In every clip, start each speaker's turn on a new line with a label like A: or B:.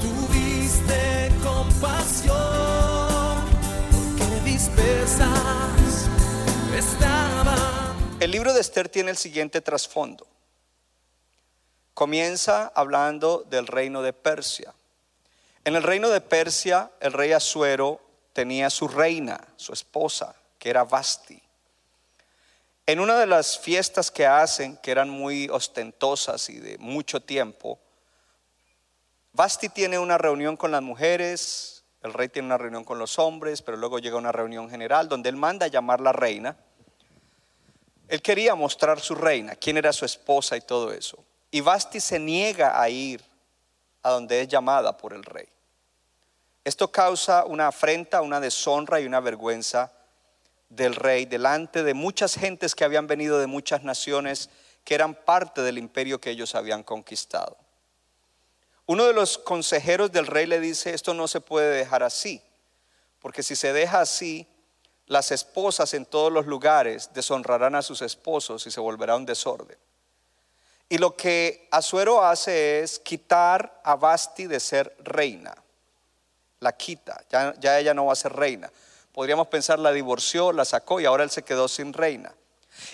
A: tuviste compasión, porque.
B: El libro de Esther tiene el siguiente trasfondo. Comienza hablando del reino de Persia. En el reino de Persia, el rey Asuero tenía su reina, su esposa, que era Vasti. En una de las fiestas que hacen, que eran muy ostentosas y de mucho tiempo, Vasti tiene una reunión con las mujeres, el rey tiene una reunión con los hombres, pero luego llega una reunión general donde él manda a llamar la reina. Él quería mostrar su reina, quién era su esposa y todo eso. Y Vasti se niega a ir a donde es llamada por el rey. Esto causa una afrenta, una deshonra y una vergüenza del rey delante de muchas gentes que habían venido de muchas naciones que eran parte del imperio que ellos habían conquistado. Uno de los consejeros del rey le dice, esto no se puede dejar así, porque si se deja así, las esposas en todos los lugares deshonrarán a sus esposos y se volverá un desorden. Y lo que Asuero hace es quitar a Basti de ser reina. La quita, ya, ya ella no va a ser reina. Podríamos pensar la divorció, la sacó y ahora él se quedó sin reina.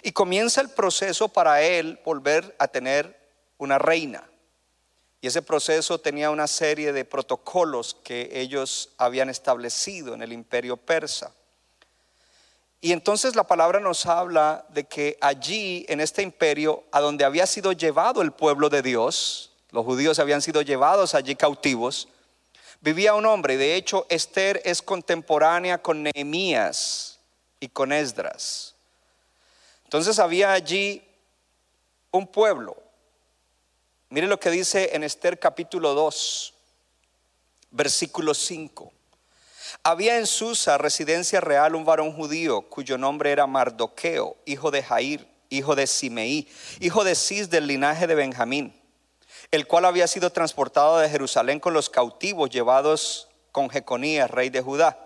B: Y comienza el proceso para él volver a tener una reina. Y ese proceso tenía una serie de protocolos que ellos habían establecido en el imperio persa. Y entonces la palabra nos habla de que allí, en este imperio, a donde había sido llevado el pueblo de Dios, los judíos habían sido llevados allí cautivos, vivía un hombre. De hecho, Esther es contemporánea con Nehemías y con Esdras. Entonces había allí un pueblo. Mire lo que dice en Esther capítulo 2, versículo 5. Había en Susa, residencia real, un varón judío cuyo nombre era Mardoqueo, hijo de Jair, hijo de Simeí, hijo de Cis del linaje de Benjamín, el cual había sido transportado de Jerusalén con los cautivos llevados con Jeconías, rey de Judá.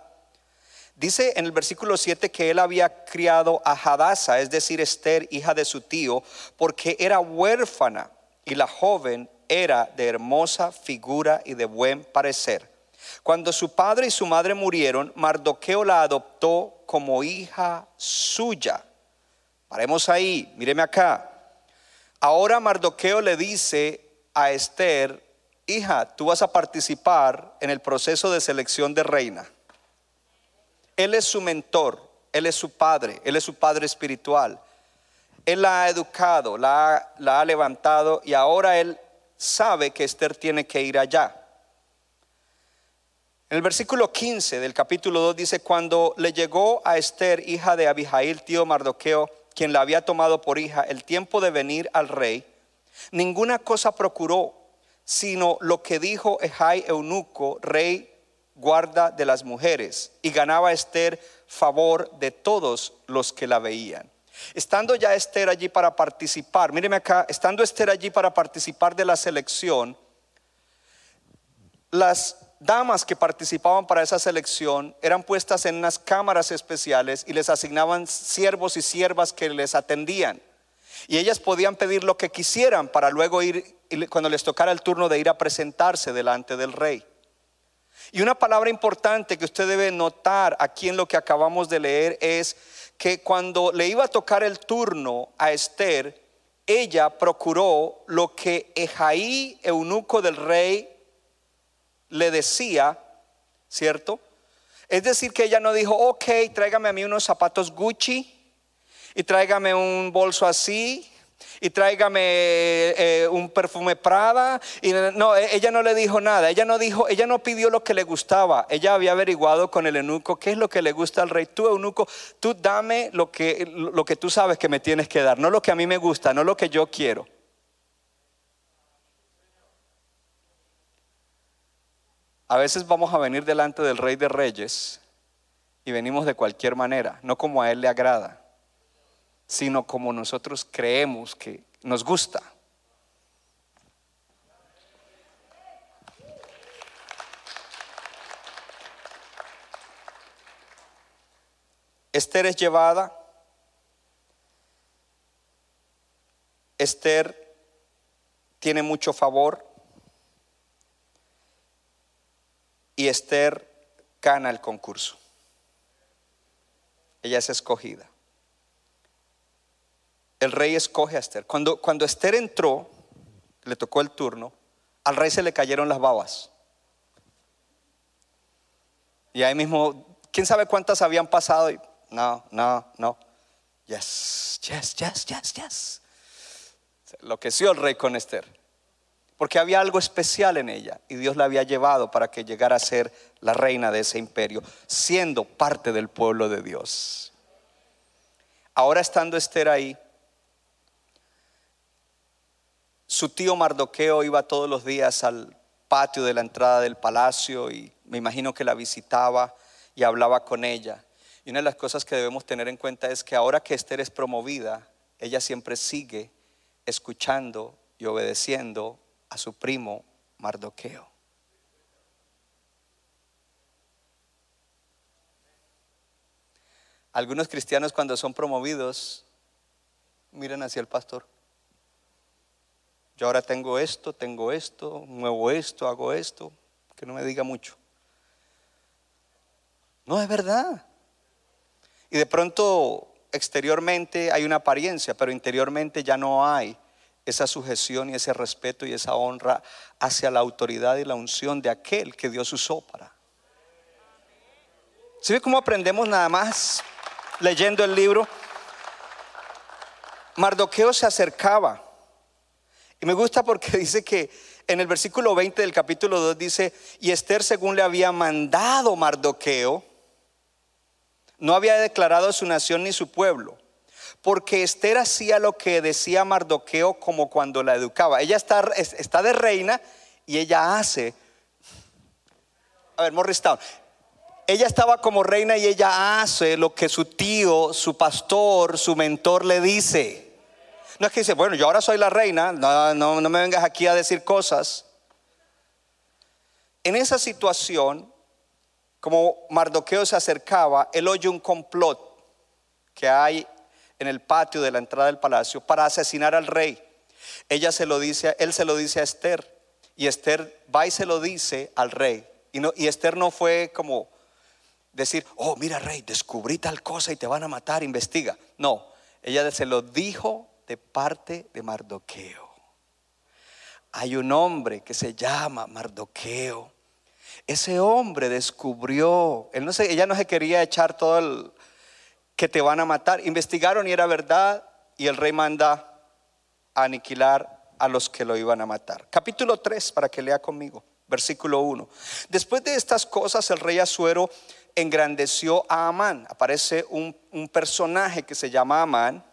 B: Dice en el versículo 7 que él había criado a Hadasa, es decir, Esther, hija de su tío, porque era huérfana y la joven era de hermosa figura y de buen parecer. Cuando su padre y su madre murieron, Mardoqueo la adoptó como hija suya. Paremos ahí, míreme acá. Ahora Mardoqueo le dice a Esther, hija, tú vas a participar en el proceso de selección de reina. Él es su mentor, él es su padre, él es su padre espiritual. Él la ha educado, la ha, levantado y ahora él sabe que Esther tiene que ir allá. En el versículo 15 del capítulo 2 dice, cuando le llegó a Esther, hija de Abijail, tío Mardoqueo, quien la había tomado por hija, el tiempo de venir al rey, ninguna cosa procuró, sino lo que dijo Ejai eunuco, rey guarda de las mujeres, y ganaba Esther favor de todos los que la veían. Estando ya Esther allí para participar, míreme acá, estando Esther allí para participar de la selección, las damas que participaban para esa selección eran puestas en unas cámaras especiales y les asignaban siervos y siervas que les atendían. Y ellas podían pedir lo que quisieran para luego ir, cuando les tocara el turno de ir a presentarse delante del rey. Y una palabra importante que usted debe notar aquí en lo que acabamos de leer es que cuando le iba a tocar el turno a Esther, ella procuró lo que Ejaí, eunuco del rey, le decía, ¿cierto? Es decir, que ella no dijo, ok, tráigame a mí unos zapatos Gucci y tráigame un bolso así y tráigame eh, un perfume Prada. Y no, ella no le dijo nada. Ella no dijo, ella no pidió lo que le gustaba. Ella había averiguado con el eunuco qué es lo que le gusta al rey. Tú, eunuco, tú dame lo que, lo que tú sabes que me tienes que dar, no lo que a mí me gusta, no lo que yo quiero. A veces vamos a venir delante del Rey de Reyes y venimos de cualquier manera, no como a Él le agrada, sino como nosotros creemos que nos gusta. Esther es llevada. Esther tiene mucho favor. Y Esther gana el concurso. Ella es escogida. El rey escoge a Esther. Cuando, cuando Esther entró, le tocó el turno, al rey se le cayeron las babas. Y ahí mismo, quién sabe cuántas habían pasado. Y, no, no, no. Yes, yes, yes, yes, yes. Lo que el rey con Esther porque había algo especial en ella y Dios la había llevado para que llegara a ser la reina de ese imperio, siendo parte del pueblo de Dios. Ahora estando Esther ahí, su tío Mardoqueo iba todos los días al patio de la entrada del palacio y me imagino que la visitaba y hablaba con ella. Y una de las cosas que debemos tener en cuenta es que ahora que Esther es promovida, ella siempre sigue escuchando y obedeciendo a su primo Mardoqueo. Algunos cristianos cuando son promovidos miran hacia el pastor. Yo ahora tengo esto, tengo esto, muevo esto, hago esto, que no me diga mucho. No es verdad. Y de pronto exteriormente hay una apariencia, pero interiormente ya no hay esa sujeción y ese respeto y esa honra hacia la autoridad y la unción de aquel que Dios usó para. ¿Se ve cómo aprendemos nada más leyendo el libro? Mardoqueo se acercaba. Y me gusta porque dice que en el versículo 20 del capítulo 2 dice, y Esther según le había mandado Mardoqueo, no había declarado su nación ni su pueblo porque Esther hacía lo que decía Mardoqueo como cuando la educaba. Ella está, está de reina y ella hace. A ver, Morristown. Ella estaba como reina y ella hace lo que su tío, su pastor, su mentor le dice. No es que dice, bueno, yo ahora soy la reina, no, no, no me vengas aquí a decir cosas. En esa situación, como Mardoqueo se acercaba, él oye un complot que hay en el patio de la entrada del palacio para asesinar al rey. Ella se lo dice, él se lo dice a Esther y Esther va y se lo dice al rey. Y, no, y Esther no fue como decir, oh, mira rey, descubrí tal cosa y te van a matar, investiga. No, ella se lo dijo de parte de Mardoqueo. Hay un hombre que se llama Mardoqueo. Ese hombre descubrió, él no se, ella no se quería echar todo el, que te van a matar. Investigaron y era verdad y el rey manda a aniquilar a los que lo iban a matar. Capítulo 3, para que lea conmigo, versículo 1. Después de estas cosas el rey Asuero engrandeció a Amán. Aparece un, un personaje que se llama Amán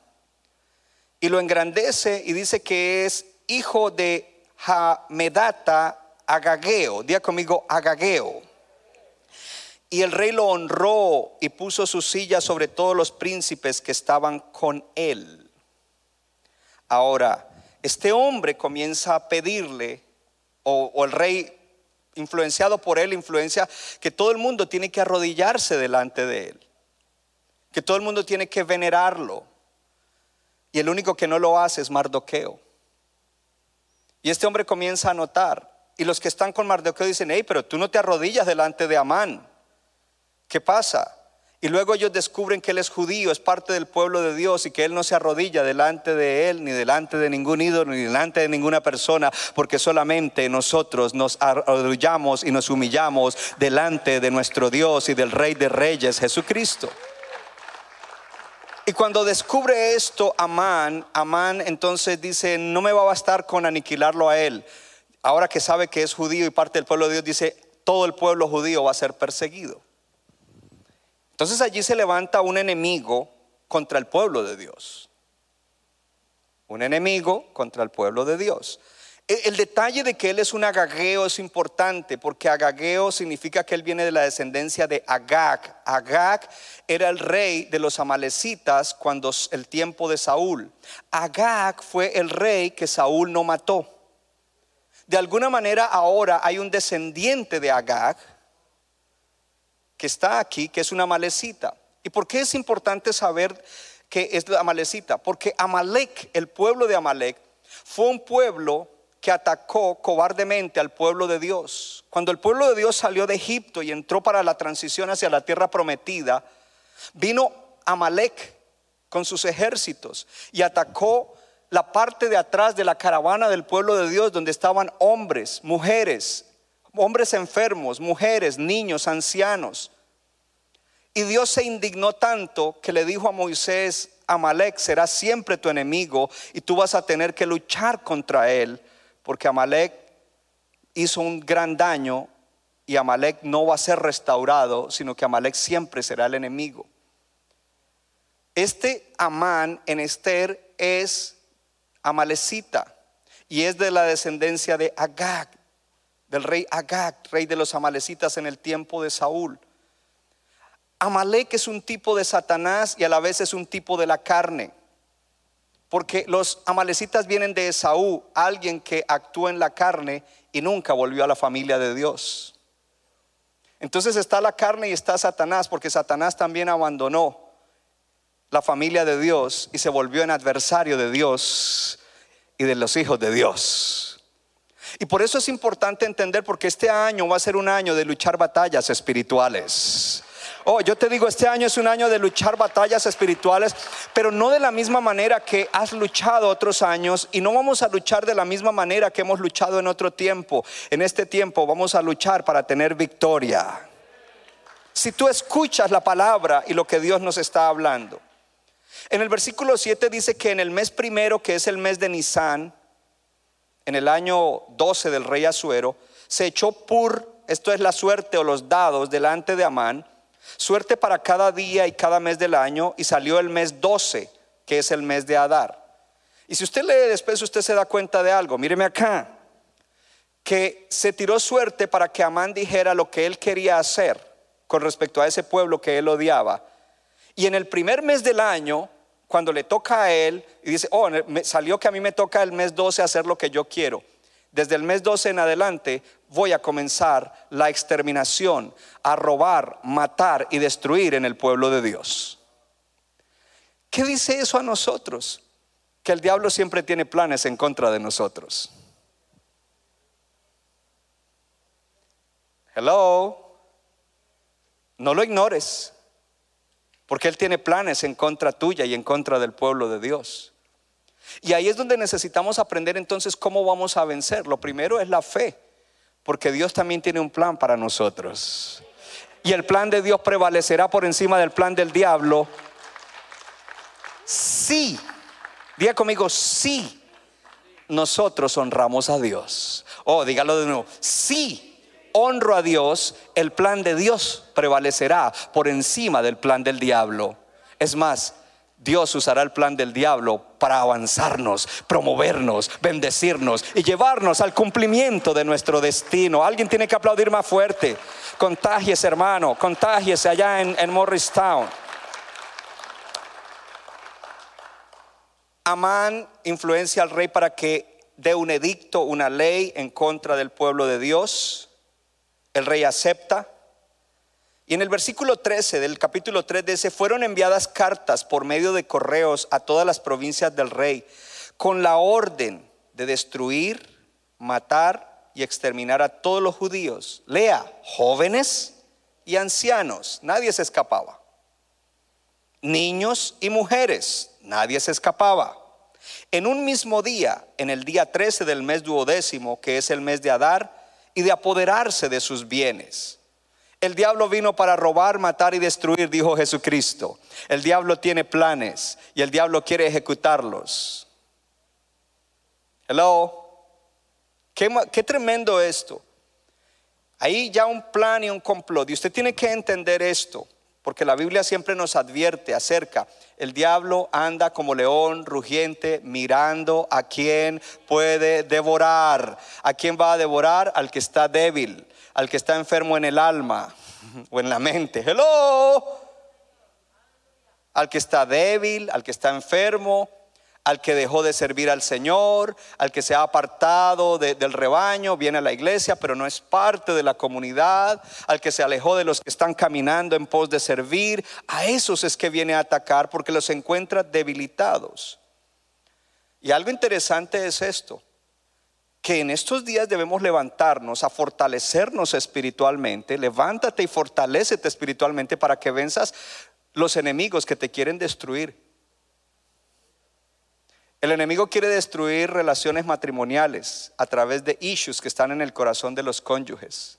B: y lo engrandece y dice que es hijo de Hamedata Agageo. Día conmigo, Agageo. Y el rey lo honró y puso su silla sobre todos los príncipes que estaban con él. Ahora, este hombre comienza a pedirle, o, el rey, influenciado por él, influencia que todo el mundo tiene que arrodillarse delante de él, que todo el mundo tiene que venerarlo. Y el único que no lo hace es Mardoqueo. Y este hombre comienza a notar. Y los que están con Mardoqueo dicen, hey, pero tú no te arrodillas delante de Amán. ¿Qué pasa? Y luego ellos descubren que Él es judío, es parte del pueblo de Dios y que Él no se arrodilla delante de Él, ni delante de ningún ídolo, ni delante de ninguna persona, porque solamente nosotros nos arrodillamos y nos humillamos delante de nuestro Dios y del Rey de Reyes, Jesucristo. Y cuando descubre esto Amán, Amán entonces dice, no me va a bastar con aniquilarlo a Él. Ahora que sabe que es judío y parte del pueblo de Dios, dice, todo el pueblo judío va a ser perseguido. Entonces allí se levanta un enemigo contra el pueblo de Dios. Un enemigo contra el pueblo de Dios. E- El detalle de que él es un agageo es importante porque agageo significa que él viene de la descendencia de Agag. Agag era el rey de los amalecitas cuando el tiempo de Saúl. Agag fue el rey que Saúl no mató. De alguna manera ahora hay un descendiente de Agag que está aquí, que es una amalecita. ¿Y por qué es importante saber que es amalecita? Porque Amalek, el pueblo de Amalek, fue un pueblo que atacó cobardemente al pueblo de Dios. Cuando el pueblo de Dios salió de Egipto y entró para la transición hacia la tierra prometida, vino Amalek con sus ejércitos y atacó la parte de atrás de la caravana del pueblo de Dios, donde estaban hombres, mujeres, hombres enfermos, mujeres, niños, ancianos. Y Dios se indignó tanto que le dijo a Moisés, Amalek será siempre tu enemigo y tú vas a tener que luchar contra él, porque Amalek hizo un gran daño y Amalek no va a ser restaurado, sino que Amalek siempre será el enemigo. Este Amán en Esther es amalecita y es de la descendencia de Agag, del rey Agag, rey de los amalecitas en el tiempo de Saúl. Amalek es un tipo de Satanás y a la vez es un tipo de la carne. Porque los amalecitas vienen de Esaú, alguien que actuó en la carne y nunca volvió a la familia de Dios. Entonces está la carne y está Satanás, porque Satanás también abandonó la familia de Dios y se volvió en adversario de Dios y de los hijos de Dios. Y por eso es importante entender, porque este año va a ser un año de luchar batallas espirituales. Oh, yo te digo, este año es un año de luchar batallas espirituales, pero no de la misma manera que has luchado otros años y no vamos a luchar de la misma manera que hemos luchado en otro tiempo. En este tiempo vamos a luchar para tener victoria. Si tú escuchas la palabra y lo que Dios nos está hablando. En el versículo 7 dice que en el mes primero, que es el mes de Nisan, en el año 12 del rey Asuero, se echó pur, esto es la suerte o los dados delante de Amán, suerte para cada día y cada mes del año, y salió el mes 12, que es el mes de Adar. Y si usted lee después, usted se da cuenta de algo. Míreme acá, que se tiró suerte para que Amán dijera lo que él quería hacer con respecto a ese pueblo que él odiaba. Y en el primer mes del año, cuando le toca a él, y dice, oh, me salió que a mí me toca el mes 12 hacer lo que yo quiero. Desde el mes 12 en adelante voy a comenzar la exterminación, a robar, matar y destruir en el pueblo de Dios. ¿Qué dice eso a nosotros? Que el diablo siempre tiene planes en contra de nosotros. Hello. No lo ignores, porque Él tiene planes en contra tuya y en contra del pueblo de Dios. Y ahí es donde necesitamos aprender entonces cómo vamos a vencer. Lo primero es la fe, porque Dios también tiene un plan para nosotros. Y el plan de Dios prevalecerá por encima del plan del diablo. Sí, diga conmigo, sí, nosotros honramos a Dios. Oh, dígalo de nuevo, sí honro a Dios, el plan de Dios prevalecerá por encima del plan del diablo. Es más, Dios usará el plan del diablo para avanzarnos, promovernos, bendecirnos y llevarnos al cumplimiento de nuestro destino. Alguien tiene que aplaudir más fuerte. Contagies, hermano, contagiese allá en, en Morristown. Amán influencia al rey para que dé un edicto, una ley en contra del pueblo de Dios. El rey acepta. Y en el versículo 13 del capítulo 3 dice, fueron enviadas cartas por medio de correos a todas las provincias del rey con la orden de destruir, matar y exterminar a todos los judíos. Lea, jóvenes y ancianos, nadie se escapaba. Niños y mujeres, nadie se escapaba. En un mismo día, en el día 13 del mes duodécimo, que es el mes de Adar, y de apoderarse de sus bienes. El diablo vino para robar, matar y destruir, dijo Jesucristo. El diablo tiene planes y el diablo quiere ejecutarlos. Hello. Qué, qué, tremendo esto. Ahí ya un plan y un complot. Y usted tiene que entender esto. Porque la Biblia siempre nos advierte acerca. El diablo anda como león rugiente mirando a quien puede devorar. ¿A quién va a devorar? Al que está débil, al que está enfermo en el alma o en la mente. Hello. Al que está débil, al que está enfermo, al que dejó de servir al Señor, al que se ha apartado de- del rebaño, viene a la iglesia, pero no es parte de la comunidad, al que se alejó de los que están caminando en pos de servir, a esos es que viene a atacar porque los encuentra debilitados. Y algo interesante es esto, que en estos días debemos levantarnos a fortalecernos espiritualmente, levántate y fortalécete espiritualmente para que venzas los enemigos que te quieren destruir. El enemigo quiere destruir relaciones matrimoniales a través de issues que están en el corazón de los cónyuges.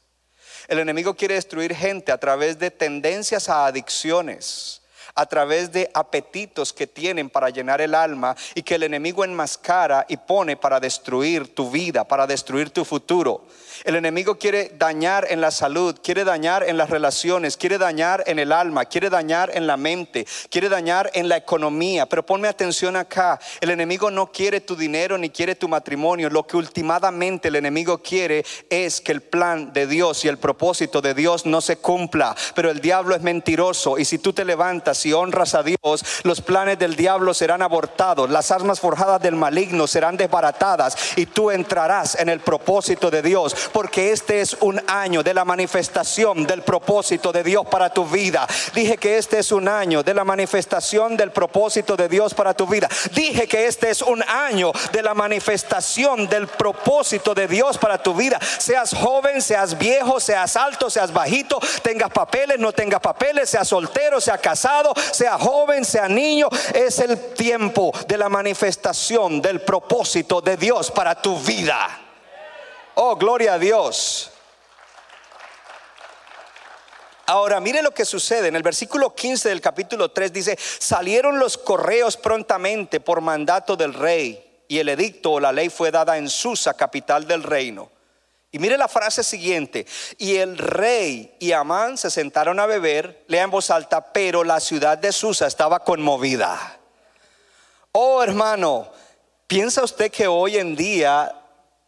B: El enemigo quiere destruir gente a través de tendencias a adicciones, a través de apetitos que tienen para llenar el alma y que el enemigo enmascara y pone para destruir tu vida, para destruir tu futuro. El enemigo quiere dañar en la salud, quiere dañar en las relaciones, quiere dañar en el alma, quiere dañar en la mente, quiere dañar en la economía. Pero ponme atención acá, el enemigo no quiere tu dinero ni quiere tu matrimonio. Lo que últimamente el enemigo quiere es que el plan de Dios y el propósito de Dios no se cumpla. Pero el diablo es mentiroso y si tú te levantas honras a Dios, los planes del diablo serán abortados, las armas forjadas del maligno serán desbaratadas y tú entrarás en el propósito de Dios, porque este es un año de la manifestación del propósito de Dios para tu vida. Dije que este es un año de la manifestación del propósito de Dios para tu vida. Dije que este es un año de la manifestación del propósito de Dios para tu vida. Seas joven, seas viejo, seas alto, seas bajito, tengas papeles, no tengas papeles, seas soltero, seas casado, sea joven, sea niño, es el tiempo de la manifestación del propósito de Dios para tu vida. Oh, gloria a Dios. Ahora, mire lo que sucede. En el versículo 15 del capítulo 3 dice, salieron los correos prontamente por mandato del rey y el edicto o la ley fue dada en Susa, capital del reino. Y mire la frase siguiente, y el rey y Amán se sentaron a beber, lea en voz alta, pero la ciudad de Susa estaba conmovida. Oh hermano, ¿piensa usted que hoy en día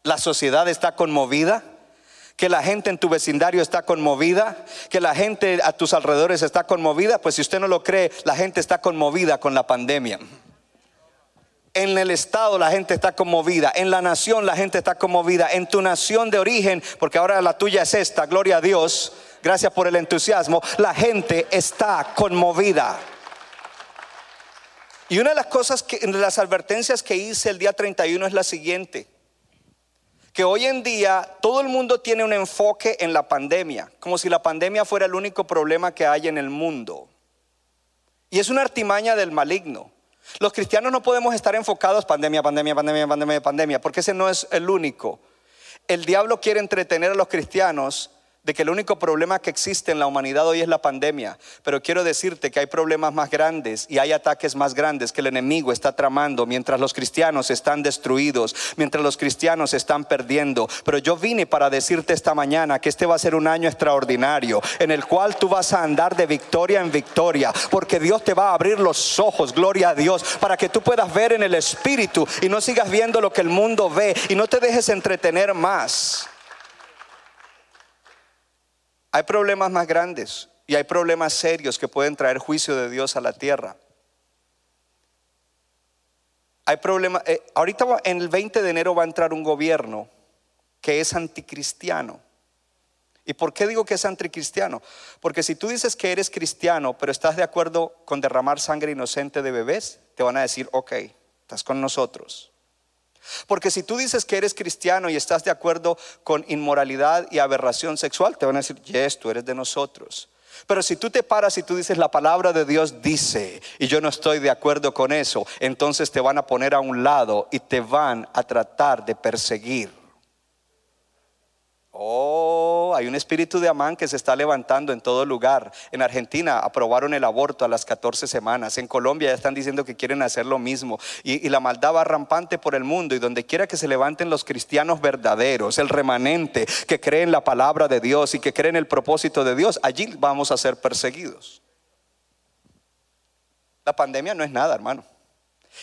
B: la sociedad está conmovida? que la gente en tu vecindario está conmovida, que la gente a tus alrededores está conmovida, pues si usted no lo cree, la gente está conmovida con la pandemia. En el estado la gente está conmovida, en la nación la gente está conmovida, en tu nación de origen, porque ahora la tuya es esta, gloria a Dios, gracias por el entusiasmo, la gente está conmovida. Y una de las cosas que, de las advertencias que hice el día 31 es la siguiente que hoy en día todo el mundo tiene un enfoque en la pandemia, como si la pandemia fuera el único problema que hay en el mundo. Y es una artimaña del maligno. Los cristianos no podemos estar enfocados pandemia, pandemia, pandemia, pandemia, pandemia, porque ese no es el único. El diablo quiere entretener a los cristianos de que el único problema que existe en la humanidad hoy es la pandemia, pero quiero decirte que hay problemas más grandes y hay ataques más grandes que el enemigo está tramando mientras los cristianos están destruidos, mientras los cristianos están perdiendo. Pero yo vine para decirte esta mañana que este va a ser un año extraordinario en el cual tú vas a andar de victoria en victoria, porque Dios te va a abrir los ojos, gloria a Dios, para que tú puedas ver en el espíritu y no sigas viendo lo que el mundo ve y no te dejes entretener más. Hay problemas más grandes y hay problemas serios que pueden traer juicio de Dios a la tierra. Hay problemas. eh, ahorita en el 20 de enero va a entrar un gobierno que es anticristiano. ¿Y por qué digo que es anticristiano? Porque si tú dices que eres cristiano, pero estás de acuerdo con derramar sangre inocente de bebés, te van a decir, ok, estás con nosotros. Porque si tú dices que eres cristiano y estás de acuerdo con inmoralidad y aberración sexual, te van a decir, yes, tú eres de nosotros. Pero si tú te paras y tú dices la palabra de Dios dice y yo no estoy de acuerdo con eso, entonces te van a poner a un lado y te van a tratar de perseguir. Oh, hay un espíritu de Amán que se está levantando en todo lugar. En Argentina aprobaron el aborto a las 14 semanas. En Colombia ya están diciendo que quieren hacer lo mismo. Y, la maldad va rampante por el mundo. Y donde quiera que se levanten los cristianos verdaderos, el remanente que cree en la palabra de Dios y que cree en el propósito de Dios, allí vamos a ser perseguidos. La pandemia no es nada, hermano.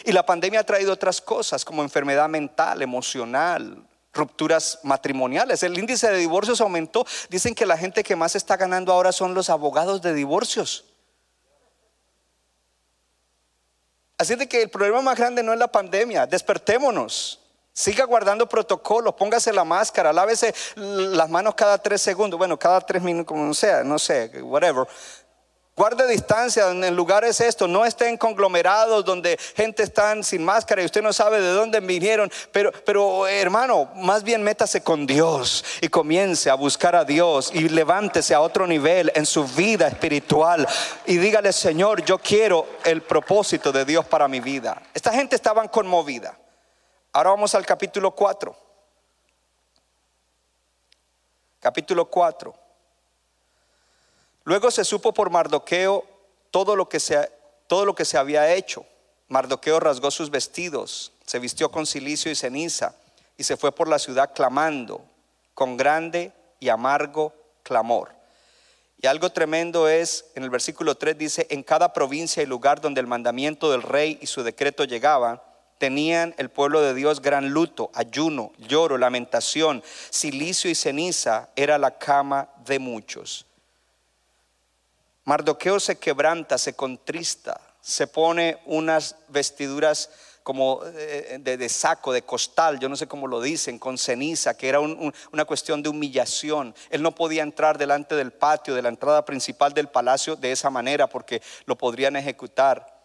B: Y la pandemia ha traído otras cosas como enfermedad mental, emocional, rupturas matrimoniales. El índice de divorcios aumentó. Dicen que la gente que más está ganando ahora son los abogados de divorcios. Así de que el problema más grande no es la pandemia. Despertémonos. Siga guardando protocolos, póngase la máscara, lávese las manos cada tres segundos, bueno, cada tres minutos, como sea, no sé, whatever. Guarde distancia en lugares estos, no estén conglomerados donde gente está sin máscara y usted no sabe de dónde vinieron. Pero, pero hermano, más bien métase con Dios y comience a buscar a Dios y levántese a otro nivel en su vida espiritual y dígale, Señor, yo quiero el propósito de Dios para mi vida. Esta gente estaba conmovida. Ahora vamos al capítulo 4. Capítulo 4. Luego se supo por Mardoqueo todo lo que se, todo lo que se había hecho. Mardoqueo rasgó sus vestidos, se vistió con silicio y ceniza y se fue por la ciudad clamando con grande y amargo clamor. Y algo tremendo es, en el versículo 3 dice, en cada provincia y lugar donde el mandamiento del rey y su decreto llegaban, tenían el pueblo de Dios gran luto, ayuno, lloro, lamentación, silicio y ceniza era la cama de muchos. Mardoqueo se quebranta, se contrista, se pone unas vestiduras como eh, de, saco, de costal, yo no sé cómo lo dicen, con ceniza, que era una cuestión de humillación. Él no podía entrar delante del patio, de la entrada principal del palacio de esa manera porque lo podrían ejecutar.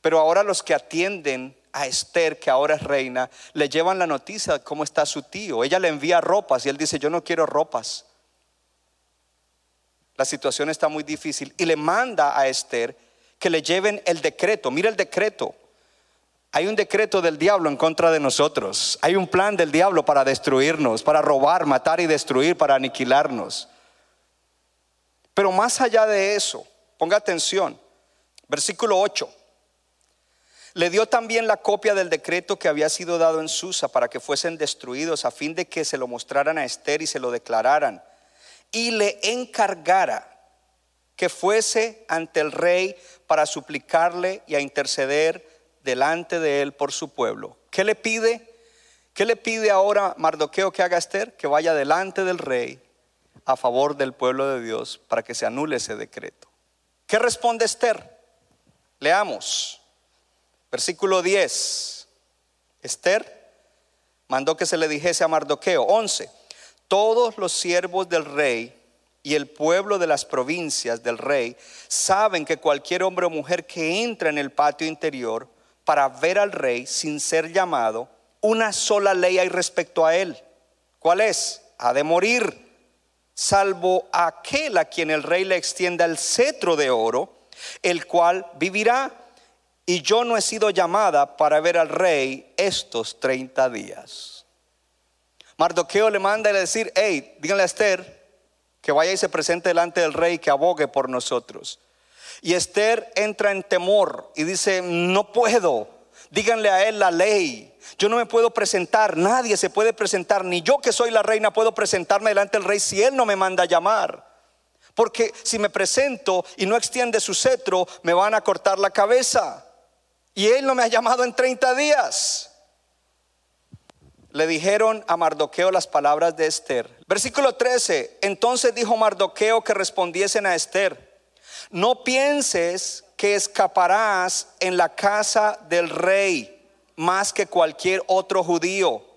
B: Pero ahora los que atienden a Esther, que ahora es reina, le llevan la noticia de cómo está su tío. Ella le envía ropas y él dice, yo no quiero ropas la situación está muy difícil, y le manda a Esther que le lleven el decreto. Mira el decreto. Hay un decreto del diablo en contra de nosotros. Hay un plan del diablo para destruirnos, para robar, matar y destruir, para aniquilarnos. Pero más allá de eso, ponga atención, versículo 8. Le dio también la copia del decreto que había sido dado en Susa para que fuesen destruidos a fin de que se lo mostraran a Esther y se lo declararan y le encargara que fuese ante el rey para suplicarle y a interceder delante de él por su pueblo. ¿Qué le pide? ¿Qué le pide ahora Mardoqueo que haga Esther? Que vaya delante del rey a favor del pueblo de Dios para que se anule ese decreto. ¿Qué responde Esther? Leamos. Versículo 10. Esther mandó que se le dijese a Mardoqueo 11 todos los siervos del rey y el pueblo de las provincias del rey saben que cualquier hombre o mujer que entra en el patio interior para ver al rey sin ser llamado, una sola ley hay respecto a él. ¿Cuál es? Ha de morir, salvo aquel a quien el rey le extienda el cetro de oro, el cual vivirá. Y yo no he sido llamada para ver al rey estos 30 días. Mardoqueo le manda a decir, hey, díganle a Esther que vaya y se presente delante del rey que abogue por nosotros. Y Esther entra en temor y dice, no puedo, díganle a él la ley. Yo no me puedo presentar, nadie se puede presentar, ni yo que soy la reina puedo presentarme delante del rey si él no me manda a llamar. Porque si me presento y no extiende su cetro, me van a cortar la cabeza. Y él no me ha llamado en 30 días le dijeron a Mardoqueo las palabras de Esther. Versículo 13, entonces dijo Mardoqueo que respondiesen a Esther, no pienses que escaparás en la casa del rey más que cualquier otro judío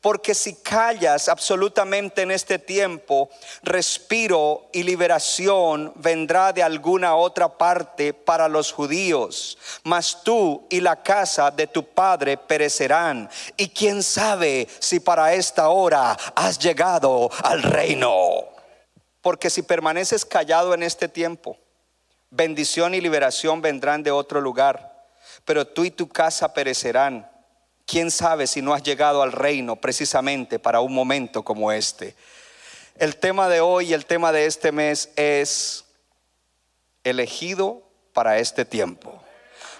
B: porque si callas absolutamente en este tiempo, respiro y liberación vendrá de alguna otra parte para los judíos. Mas tú y la casa de tu padre perecerán. Y quién sabe si para esta hora has llegado al reino. Porque si permaneces callado en este tiempo, bendición y liberación vendrán de otro lugar. Pero tú y tu casa perecerán quién sabe si no has llegado al reino precisamente para un momento como este. El tema de hoy el tema de este mes es elegido para este tiempo.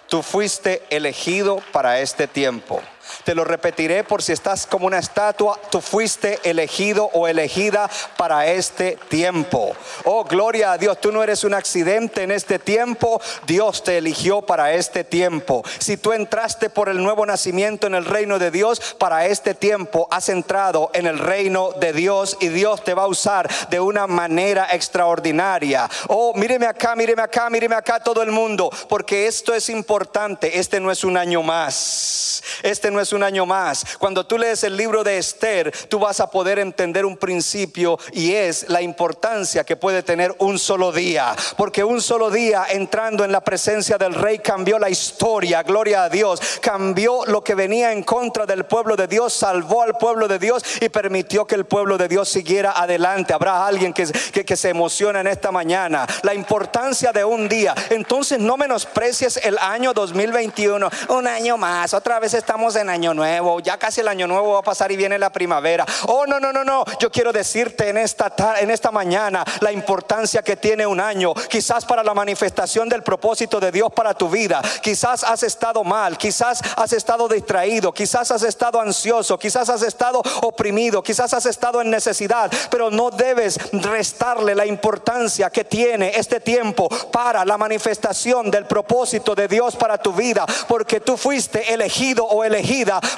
B: Tú fuiste elegido para este tiempo. Te lo repetiré por si estás como una estatua, tú fuiste elegido o elegida para este tiempo. Oh, gloria a Dios, tú no eres un accidente en este tiempo, Dios te eligió para este tiempo. Si tú entraste por el nuevo nacimiento en el reino de Dios, para este tiempo has entrado en el reino de Dios y Dios te va a usar de una manera extraordinaria. Oh, míreme acá, míreme acá, míreme acá todo el mundo, porque esto es importante. Este no es un año más. Este no es un año más. Cuando tú lees el libro de Esther, tú vas a poder entender un principio y es la importancia que puede tener un solo día. Porque un solo día entrando en la presencia del rey cambió la historia, gloria a Dios. Cambió lo que venía en contra del pueblo de Dios, salvó al pueblo de Dios y permitió que el pueblo de Dios siguiera adelante. Habrá alguien que, que, que se emociona en esta mañana. La importancia de un día. Entonces no menosprecies el año 2021. Un año más. Otra vez estamos en año nuevo. Ya casi el año nuevo va a pasar y viene la primavera. Oh, no, no, no, no. Yo quiero decirte en esta, en esta mañana la importancia que tiene un año. Quizás para la manifestación del propósito de Dios para tu vida. Quizás has estado mal. Quizás has estado distraído. Quizás has estado ansioso. Quizás has estado oprimido. Quizás has estado en necesidad. Pero no debes restarle la importancia que tiene este tiempo para la manifestación del propósito de Dios para tu vida. Porque tú fuiste elegido o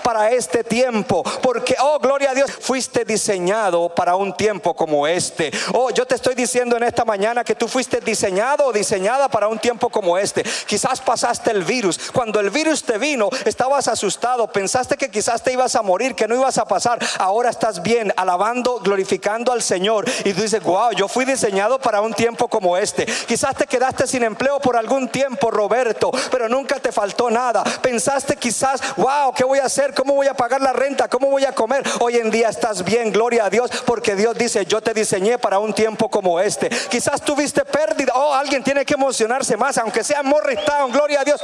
B: para este tiempo. Porque, oh, gloria a Dios, fuiste diseñado para un tiempo como este. Oh, yo te estoy diciendo en esta mañana que tú fuiste diseñado o diseñada para un tiempo como este. Quizás pasaste el virus. Cuando el virus te vino, estabas asustado. Pensaste que quizás te ibas a morir, que no ibas a pasar. Ahora estás bien, alabando, glorificando al Señor. Y tú dices, wow, yo fui diseñado para un tiempo como este. Quizás te quedaste sin empleo por algún tiempo, Roberto, pero nunca te faltó nada. Pensaste quizás, wow, ¿qué voy a hacer? ¿Cómo voy a pagar la renta? ¿Cómo voy a comer? Hoy en día estás bien, gloria a Dios, porque Dios dice, yo te diseñé para un tiempo como este. Quizás tuviste pérdida. Oh, alguien tiene que emocionarse más, aunque sea Morristown, gloria a Dios.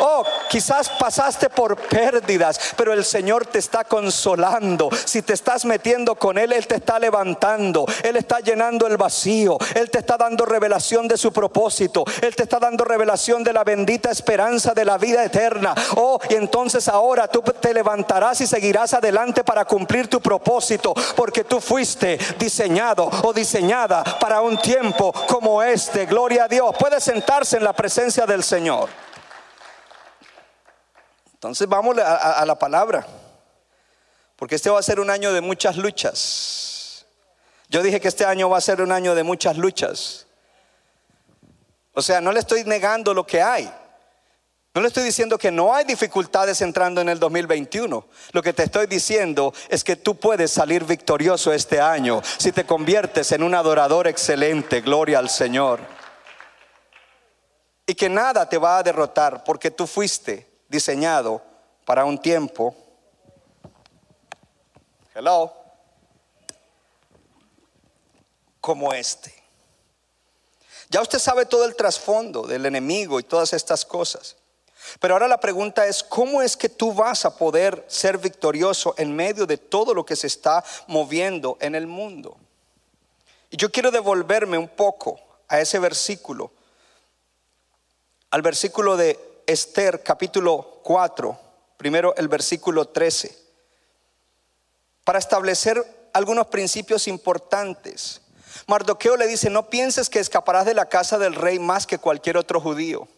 B: Oh, quizás pasaste por pérdidas, pero el Señor te está consolando. Si te estás metiendo con Él, Él te está levantando. Él está llenando el vacío. Él te está dando revelación de su propósito. Él te está dando revelación de la bendita esperanza de la vida eterna. Oh, y entonces ahora tú te levantarás y seguirás adelante para cumplir tu propósito, porque tú fuiste diseñado o diseñada para un tiempo como este. Gloria a Dios. Puede sentarse en la presencia del Señor. Entonces vamos a la palabra, porque este va a ser un año de muchas luchas. Yo dije que este año va a ser un año de muchas luchas. O sea, no le estoy negando lo que hay. No le estoy diciendo que no hay dificultades entrando en el 2021. Lo que te estoy diciendo es que tú puedes salir victorioso este año si te conviertes en un adorador excelente. Gloria al Señor. Y que nada te va a derrotar porque tú fuiste diseñado para un tiempo. Hello. Como este. Ya usted sabe todo el trasfondo del enemigo y todas estas cosas. Pero ahora la pregunta es, ¿cómo es que tú vas a poder ser victorioso en medio de todo lo que se está moviendo en el mundo? Y yo quiero devolverme un poco a ese versículo, al versículo de Esther capítulo 4, primero el versículo 13, para establecer algunos principios importantes. Mardoqueo le dice, no pienses que escaparás de la casa del rey más que cualquier otro judío.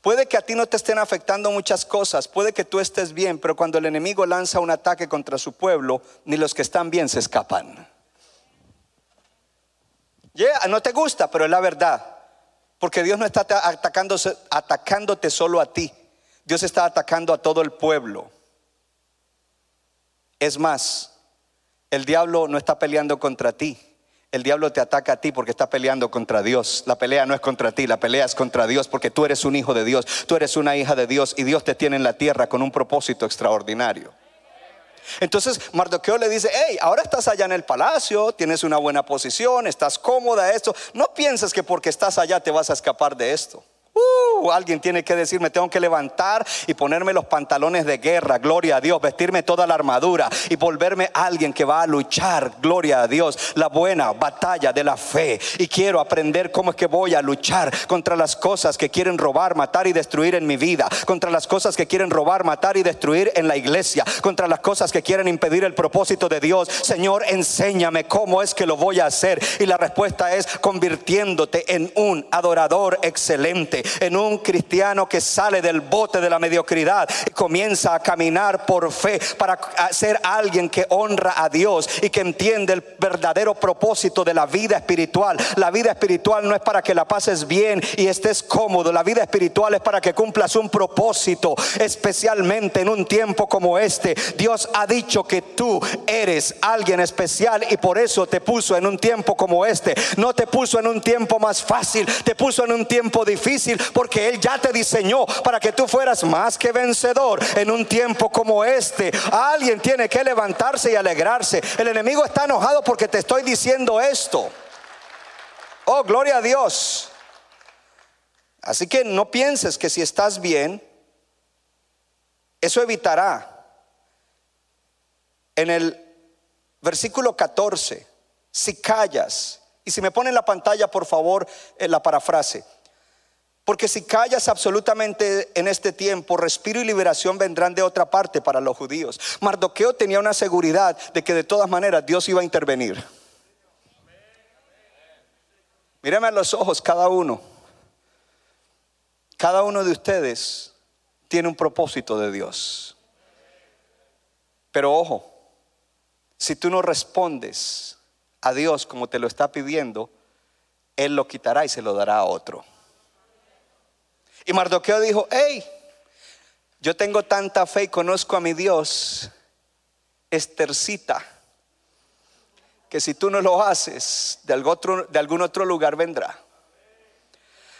B: Puede que a ti no te estén afectando muchas cosas, puede que tú estés bien, pero cuando el enemigo lanza un ataque contra su pueblo, ni los que están bien se escapan. No te gusta, pero es la verdad. Porque Dios no está atacándote solo a ti. Dios está atacando a todo el pueblo. Es más, el diablo no está peleando contra ti. El diablo te ataca a ti porque está peleando contra Dios. La pelea no es contra ti, la pelea es contra Dios porque tú eres un hijo de Dios, tú eres una hija de Dios y Dios te tiene en la tierra con un propósito extraordinario. Entonces Mardoqueo le dice, hey, ahora estás allá en el palacio, tienes una buena posición, estás cómoda, esto. No pienses que porque estás allá te vas a escapar de esto. Uh, alguien tiene que decirme, tengo que levantar y ponerme los pantalones de guerra, gloria a Dios, vestirme toda la armadura y volverme alguien que va a luchar, gloria a Dios, la buena batalla de la fe. Y quiero aprender cómo es que voy a luchar contra las cosas que quieren robar, matar y destruir en mi vida, contra las cosas que quieren robar, matar y destruir en la iglesia, contra las cosas que quieren impedir el propósito de Dios. Señor, enséñame cómo es que lo voy a hacer. Y la respuesta es convirtiéndote en un adorador excelente, en un cristiano que sale del bote de la mediocridad y comienza a caminar por fe para ser alguien que honra a Dios y que entiende el verdadero propósito de la vida espiritual. La vida espiritual no es para que la pases bien y estés cómodo. La vida espiritual es para que cumplas un propósito, especialmente en un tiempo como este. Dios ha dicho que tú eres alguien especial y por eso te puso en un tiempo como este. No te puso en un tiempo más fácil, te puso en un tiempo difícil porque Él ya te diseñó para que tú fueras más que vencedor en un tiempo como este. Alguien tiene que levantarse y alegrarse. El enemigo está enojado porque te estoy diciendo esto. Oh, gloria a Dios. Así que no pienses que si estás bien, eso evitará. En el versículo 14, si callas, y si me ponen la pantalla, por favor, en la parafrase. Porque si callas absolutamente en este tiempo, respiro y liberación vendrán de otra parte para los judíos. Mardoqueo tenía una seguridad de que de todas maneras Dios iba a intervenir. Mírame a los ojos cada uno. Cada uno de ustedes tiene un propósito de Dios. Pero ojo, si tú no respondes a Dios como te lo está pidiendo, Él lo quitará y se lo dará a otro. Y Mardoqueo dijo, hey, yo tengo tanta fe y conozco a mi Dios, Estercita, que si tú no lo haces, de algún otro, lugar vendrá.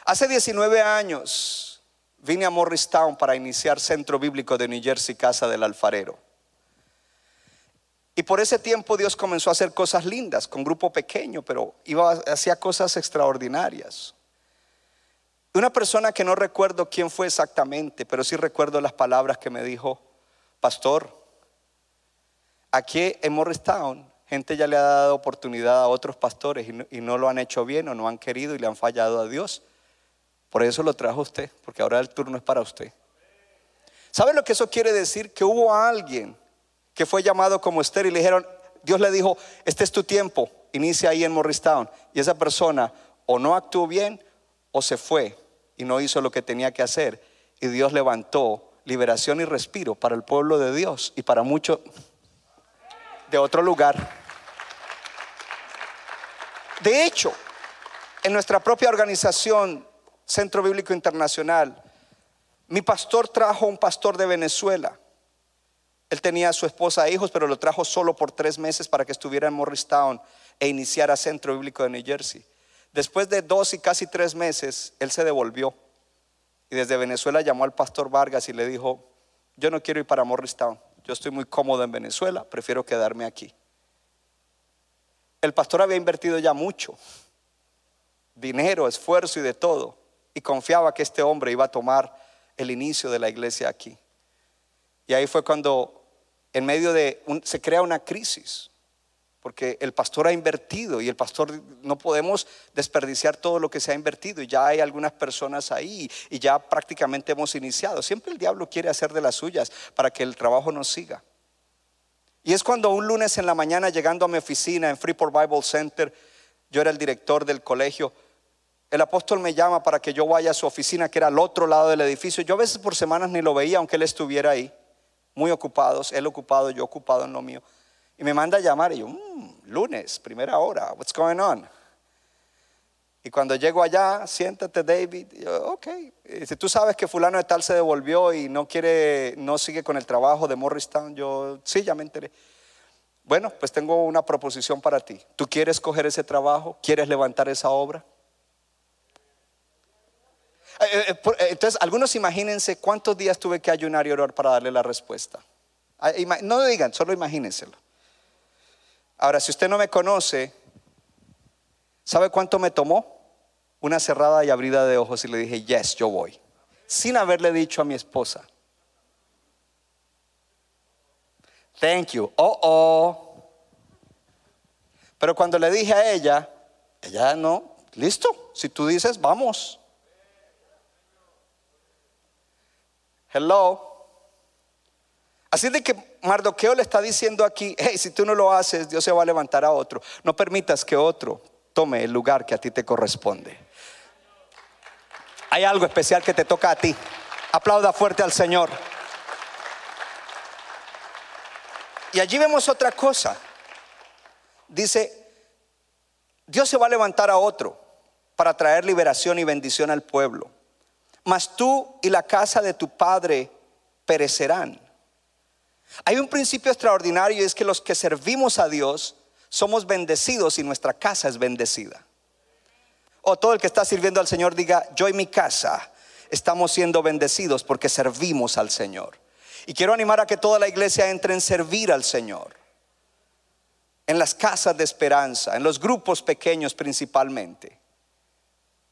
B: Hace 19 años vine a Morristown para iniciar Centro Bíblico de New Jersey, Casa del Alfarero. Y por ese tiempo Dios comenzó a hacer cosas lindas, con grupo pequeño, pero iba, hacía cosas extraordinarias. Una persona que no recuerdo quién fue exactamente, pero sí recuerdo las palabras que me dijo, pastor, aquí en Morristown gente ya le ha dado oportunidad a otros pastores y no, lo han hecho bien o no han querido y le han fallado a Dios. Por eso lo trajo usted, porque ahora el turno es para usted. ¿Sabe lo que eso quiere decir? Que hubo alguien que fue llamado como Esther y le dijeron, Dios le dijo, este es tu tiempo, inicia ahí en Morristown. Y esa persona o no actuó bien o se fue y no hizo lo que tenía que hacer. Y Dios levantó liberación y respiro para el pueblo de Dios y para muchos de otro lugar. De hecho, en nuestra propia organización, Centro Bíblico Internacional, mi pastor trajo un pastor de Venezuela él tenía a su esposa e hijos, pero lo trajo solo por tres meses para que estuviera en Morristown e iniciara Centro Bíblico de New Jersey. Después de dos y casi tres meses, él se devolvió. Y desde Venezuela llamó al pastor Vargas y le dijo, yo no quiero ir para Morristown, yo estoy muy cómodo en Venezuela, prefiero quedarme aquí. El pastor había invertido ya mucho, dinero, esfuerzo y de todo, y confiaba que este hombre iba a tomar el inicio de la iglesia aquí. Y ahí fue cuando en medio de, se crea una crisis, porque el pastor ha invertido y el pastor no podemos desperdiciar todo lo que se ha invertido y ya hay algunas personas ahí y ya prácticamente hemos iniciado. Siempre el diablo quiere hacer de las suyas para que el trabajo no siga. Y es cuando un lunes en la mañana llegando a mi oficina en Freeport Bible Center, yo era el director del colegio, el apóstol me llama para que yo vaya a su oficina que era al otro lado del edificio. Yo a veces por semanas ni lo veía aunque él estuviera ahí muy ocupados, él ocupado, yo ocupado en lo mío. Y me manda a llamar y yo, mm, lunes, primera hora, what's going on? Y cuando llego allá, siéntate David, yo, ok, si tú sabes que fulano de tal se devolvió y no quiere, no sigue con el trabajo de Morristown, yo, sí, ya me enteré. Bueno, pues tengo una proposición para ti. ¿Tú quieres coger ese trabajo? ¿Quieres levantar esa obra? Eh, eh, eh, entonces, algunos imagínense cuántos días tuve que ayunar y orar para darle la respuesta. Ah, no digan, solo imagínenselo. Ahora, si usted no me conoce, ¿sabe cuánto me tomó? Una cerrada y abrida de ojos y le dije, yes, yo voy. sin haberle dicho a mi esposa. Thank you. Oh, oh. Pero cuando le dije a ella, ella no, listo. Si tú dices, vamos. Hello. Así de que Mardoqueo le está diciendo aquí, hey, si tú no lo haces, Dios se va a levantar a otro. No permitas que otro tome el lugar que a ti te corresponde. Hay algo especial que te toca a ti. Aplauda fuerte al Señor. Y allí vemos otra cosa. Dice, Dios se va a levantar a otro para traer liberación y bendición al pueblo. Mas tú y la casa de tu padre perecerán. Hay un principio extraordinario y es que los que servimos a Dios somos bendecidos y nuestra casa es bendecida. O todo el que está sirviendo al Señor diga, yo y mi casa estamos siendo bendecidos porque servimos al Señor. Y quiero animar a que toda la iglesia entre en servir al Señor. En las casas de esperanza, en los grupos pequeños principalmente.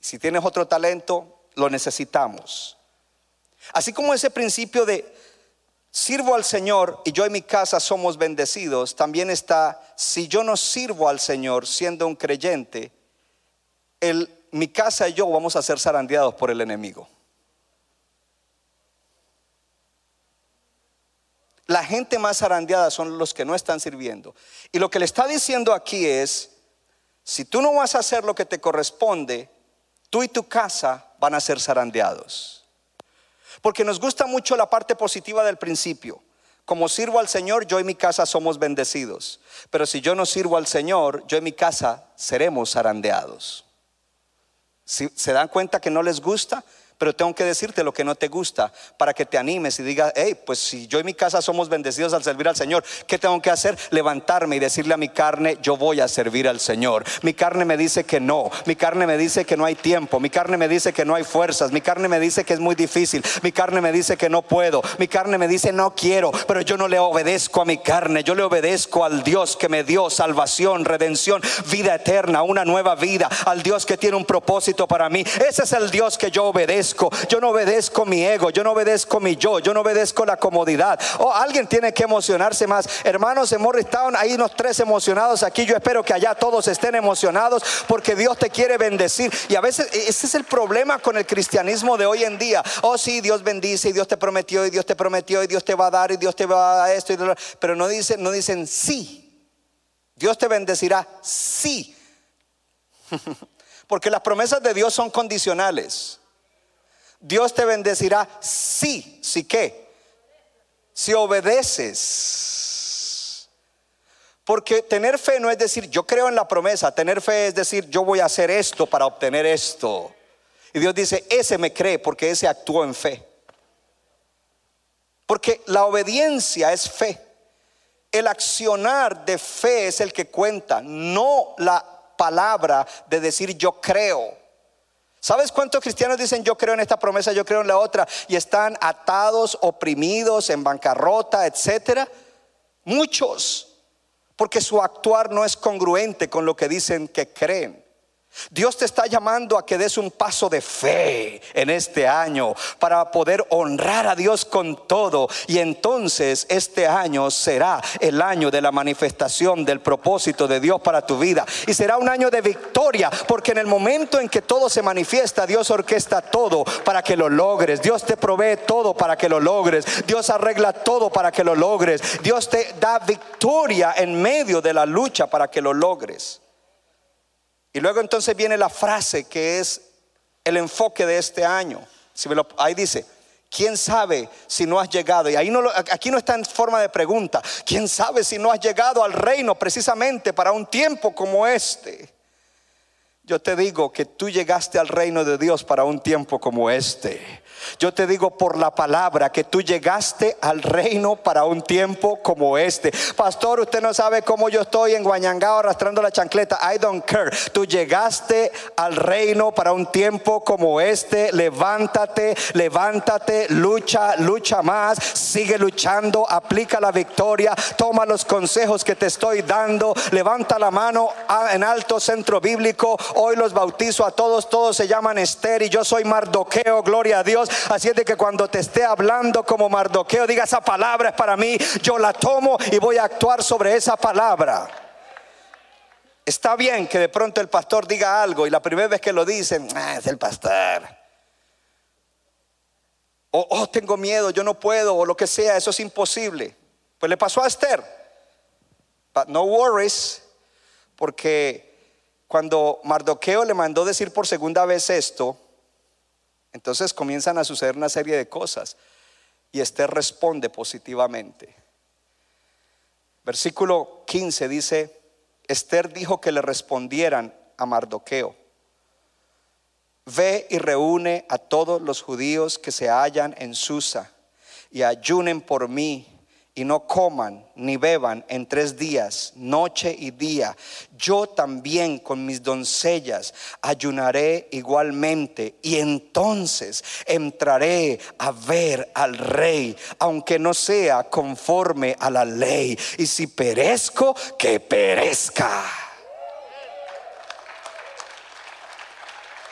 B: Si tienes otro talento, lo necesitamos. Así como ese principio de sirvo al Señor y yo y mi casa somos bendecidos, también está, si yo no sirvo al Señor siendo un creyente, el, mi casa y yo vamos a ser zarandeados por el enemigo. La gente más zarandeada son los que no están sirviendo. Y lo que le está diciendo aquí es, si tú no vas a hacer lo que te corresponde, tú y tu casa van a ser zarandeados. Porque nos gusta mucho la parte positiva del principio. Como sirvo al Señor, yo y mi casa somos bendecidos. Pero si yo no sirvo al Señor, yo y mi casa seremos zarandeados. Si se dan cuenta que no les gusta, pero tengo que decirte lo que no te gusta para que te animes y digas, hey, pues si yo y mi casa somos bendecidos al servir al Señor, ¿qué tengo que hacer? Levantarme y decirle a mi carne, yo voy a servir al Señor. Mi carne me dice que no, mi carne me dice que no hay tiempo, mi carne me dice que no hay fuerzas, mi carne me dice que es muy difícil, mi carne me dice que no puedo, mi carne me dice no quiero, pero yo no le obedezco a mi carne, yo le obedezco al Dios que me dio salvación, redención, vida eterna, una nueva vida, al Dios que tiene un propósito para mí. Ese es el Dios que yo obedezco. Yo no obedezco mi ego, yo no obedezco mi yo, yo no obedezco la comodidad. Oh, alguien tiene que emocionarse más. Hermanos en Morristown, hay unos tres emocionados aquí. Yo espero que allá todos estén emocionados porque Dios te quiere bendecir. Y a veces e, ese es el problema con el cristianismo de hoy en día. Oh, sí, Dios bendice y Dios te prometió y Dios te prometió y Dios te va a dar y Dios te va a dar esto. Y pero no dicen, no dicen sí. Dios te bendecirá, sí. Porque las promesas de Dios son condicionales. Dios te bendecirá sí, sí que, si obedeces. Porque tener fe no es decir yo creo en la promesa, tener fe es decir yo voy a hacer esto para obtener esto. Y Dios dice, ese me cree porque ese actuó en fe. Porque la obediencia es fe. El accionar de fe es el que cuenta, no la palabra de decir yo creo. ¿Sabes cuántos cristianos dicen yo creo en esta promesa, yo creo en la otra y están atados, oprimidos, en bancarrota, etcétera? Muchos, porque su actuar no es congruente con lo que dicen que creen. Dios te está llamando a que des un paso de fe en este año para poder honrar a Dios con todo. Y entonces este año será el año de la manifestación del propósito de Dios para tu vida. Y será un año de victoria, porque en el momento en que todo se manifiesta, Dios orquesta todo para que lo logres. Dios te provee todo para que lo logres. Dios arregla todo para que lo logres. Dios te da victoria en medio de la lucha para que lo logres. Y luego entonces viene la frase que es el enfoque de este año. Si ahí dice, ¿quién sabe si no has llegado? Y ahí no aquí no está en forma de pregunta. ¿Quién sabe si no has llegado al reino precisamente para un tiempo como este? Yo te digo que tú llegaste al reino de Dios para un tiempo como este. Yo te digo por la palabra que tú llegaste al reino para un tiempo como este. Pastor, usted no sabe cómo yo estoy en Guañangao arrastrando la chancleta. I don't care. Tú llegaste al reino para un tiempo como este. Levántate, levántate, lucha, lucha más. Sigue luchando, aplica la victoria. Toma los consejos que te estoy dando. Levanta la mano en alto centro bíblico. Hoy los bautizo a todos. Todos se llaman Esther y yo soy Mardoqueo. Gloria a Dios Así es de que cuando te esté hablando como Mardoqueo, diga esa palabra es para mí, yo la tomo y voy a actuar sobre esa palabra. Está bien que de pronto el pastor diga algo y la primera vez que lo dicen, ah, es el pastor. O oh, tengo miedo, yo no puedo, o lo que sea, eso es imposible. Pues le pasó a Esther. But no worries, porque cuando Mardoqueo le mandó decir por segunda vez esto, entonces comienzan a suceder una serie de cosas y Esther responde positivamente. Versículo 15 dice, Esther dijo que le respondieran a Mardoqueo. Ve y reúne a todos los judíos que se hallan en Susa y ayunen por mí y no coman ni beban en tres días, noche y día. Yo también con mis doncellas ayunaré igualmente y entonces entraré a ver al rey, aunque no sea conforme a la ley. Y si perezco, que perezca.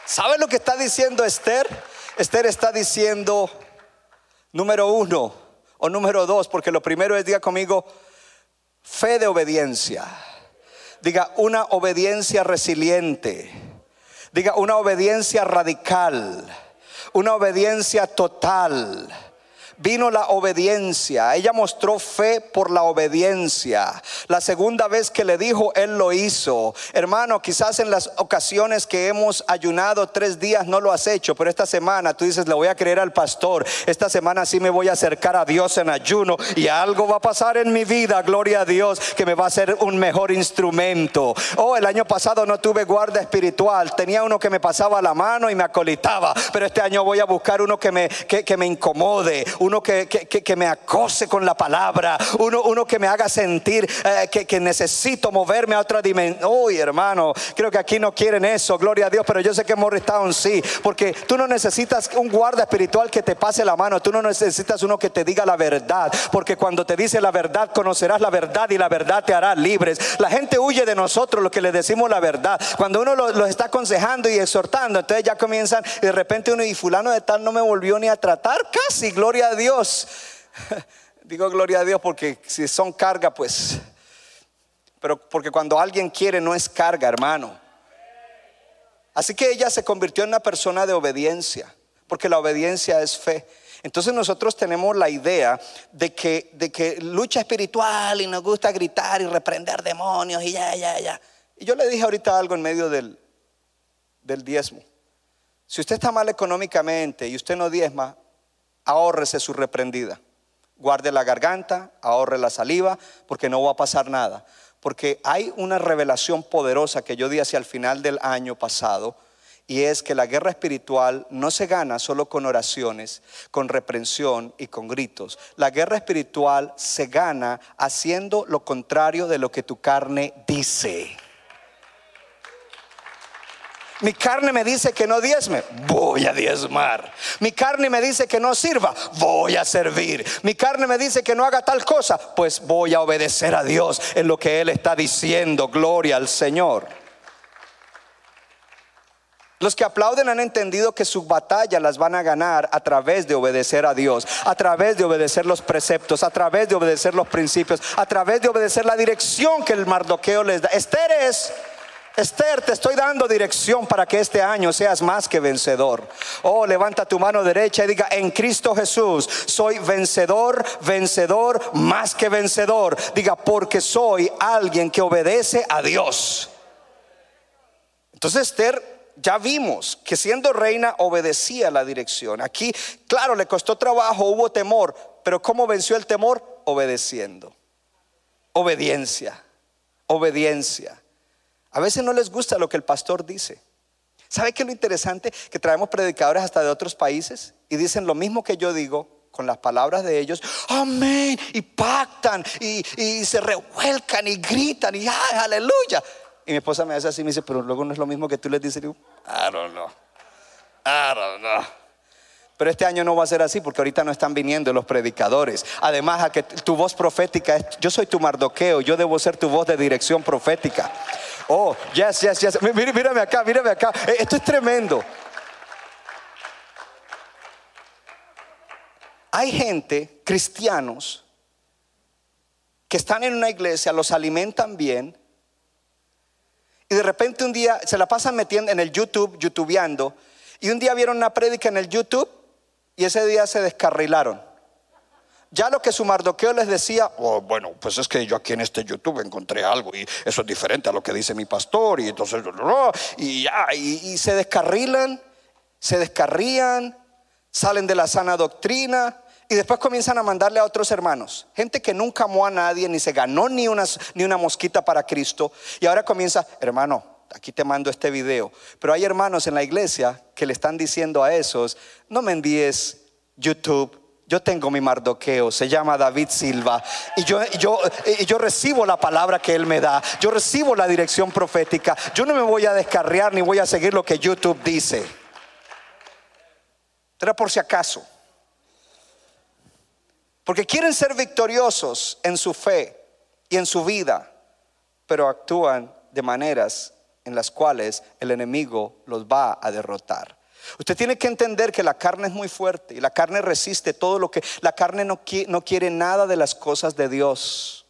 B: ¿Sabe lo que está diciendo Esther? Esther está diciendo, número uno, o número dos, porque lo primero es, diga conmigo, fe de obediencia. Diga una obediencia resiliente. Diga una obediencia radical. Una obediencia total vino la obediencia. Ella mostró fe por la obediencia. La segunda vez que le dijo, Él lo hizo. Hermano, quizás en las ocasiones que hemos ayunado tres días no lo has hecho, pero esta semana tú dices, le voy a creer al pastor. Esta semana sí me voy a acercar a Dios en ayuno y algo va a pasar en mi vida, gloria a Dios, que me va a ser un mejor instrumento. Oh, el año pasado no tuve guarda espiritual. Tenía uno que me pasaba la mano y me acolitaba, pero este año voy a buscar uno que me, que, me incomode que, que, me acose con la palabra, uno, uno que me haga sentir eh, que, necesito moverme a otra dimensión. Uy, hermano, creo que aquí no quieren eso, gloria a Dios, pero yo sé que Morristown sí, porque tú no necesitas un guarda espiritual que te pase la mano, tú no necesitas uno que te diga la verdad, porque cuando te dice la verdad conocerás la verdad y la verdad te hará libres. La gente huye de nosotros, lo que le decimos la verdad. Cuando uno los está aconsejando y exhortando, entonces ya comienzan y de repente uno y fulano de tal no me volvió ni a tratar, casi, gloria a Dios. Digo gloria a Dios porque si son carga, pues... Pero porque cuando alguien quiere no es carga, hermano. Así que ella se convirtió en una persona de obediencia, porque la obediencia es fe. Entonces nosotros tenemos la idea de que, de que lucha espiritual y nos gusta gritar y reprender demonios y ya, ya, ya. Y yo le dije ahorita algo en medio del, del diezmo. Si usted está mal económicamente y usted no diezma, ahórrese su reprendida. Guarde la garganta, ahorre la saliva, porque no va a pasar nada. Porque hay una revelación poderosa que yo di hacia el final del año pasado, y es que la guerra espiritual no se gana solo con oraciones, con reprensión y con gritos. La guerra espiritual se gana haciendo lo contrario de lo que tu carne dice. Mi carne me dice que no diezme, voy a diezmar. Mi carne me dice que no sirva, voy a servir. Mi carne me dice que no haga tal cosa, pues voy a obedecer a Dios en lo que Él está diciendo. Gloria al Señor. Los que aplauden han entendido que sus batallas las van a ganar a través de obedecer a Dios, a través de obedecer los preceptos, a través de obedecer los principios, a través de obedecer la dirección que el mardoqueo les da. Esther es Esther, te estoy dando dirección para que este año seas más que vencedor. Oh, levanta tu mano derecha y diga, en Cristo Jesús soy vencedor, vencedor, más que vencedor. Diga, porque soy alguien que obedece a Dios. Entonces Esther ya vimos que siendo reina obedecía la dirección. Aquí, claro, le costó trabajo, hubo temor, pero ¿cómo venció el temor? Obedeciendo. Obediencia, obediencia. A veces no les gusta lo que el pastor dice. ¿Sabe qué es lo interesante? Que traemos predicadores hasta de otros países y dicen lo mismo que yo digo con las palabras de ellos. Amén. Y pactan y, se revuelcan y gritan y ¡ay, aleluya! Y mi esposa me hace así y me dice, pero luego no es lo mismo que tú les dices. I don't know. I don't know. Pero este año no va a ser así porque ahorita no están viniendo los predicadores. Además, a que tu voz profética es, yo soy tu mardoqueo, yo debo ser tu voz de dirección profética. Oh, yes, yes, yes. Mírame acá, mírame acá. Eh, esto es tremendo. hay gente, cristianos, que están en una iglesia, los alimentan bien, y de repente un día se la pasan metiendo en el YouTube, youtubeando, y un día vieron una prédica en el YouTube y ese día se descarrilaron. Ya lo que su mardoqueo les decía, oh, bueno, pues es que yo aquí en este YouTube encontré algo y eso es diferente a lo que dice mi pastor y entonces, y ya, y, se descarrilan, se descarrían, salen de la sana doctrina y después comienzan a mandarle a otros hermanos, gente que nunca amó a nadie, ni se ganó ni una, ni una mosquita para Cristo, y ahora comienza, hermano, aquí te mando este video, pero hay hermanos en la iglesia que le están diciendo a esos, no me envíes YouTube. Yo tengo mi mardoqueo, se llama David Silva, y yo, yo, yo recibo la palabra que él me da, yo recibo la dirección profética, yo no me voy a descarriar ni voy a seguir lo que YouTube dice. Era por si acaso. Porque quieren ser victoriosos en su fe y en su vida, pero actúan de maneras en las cuales el enemigo los va a derrotar. Usted tiene que entender que la carne es muy fuerte y la carne resiste todo lo que... La carne no, quiere nada de las cosas de Dios.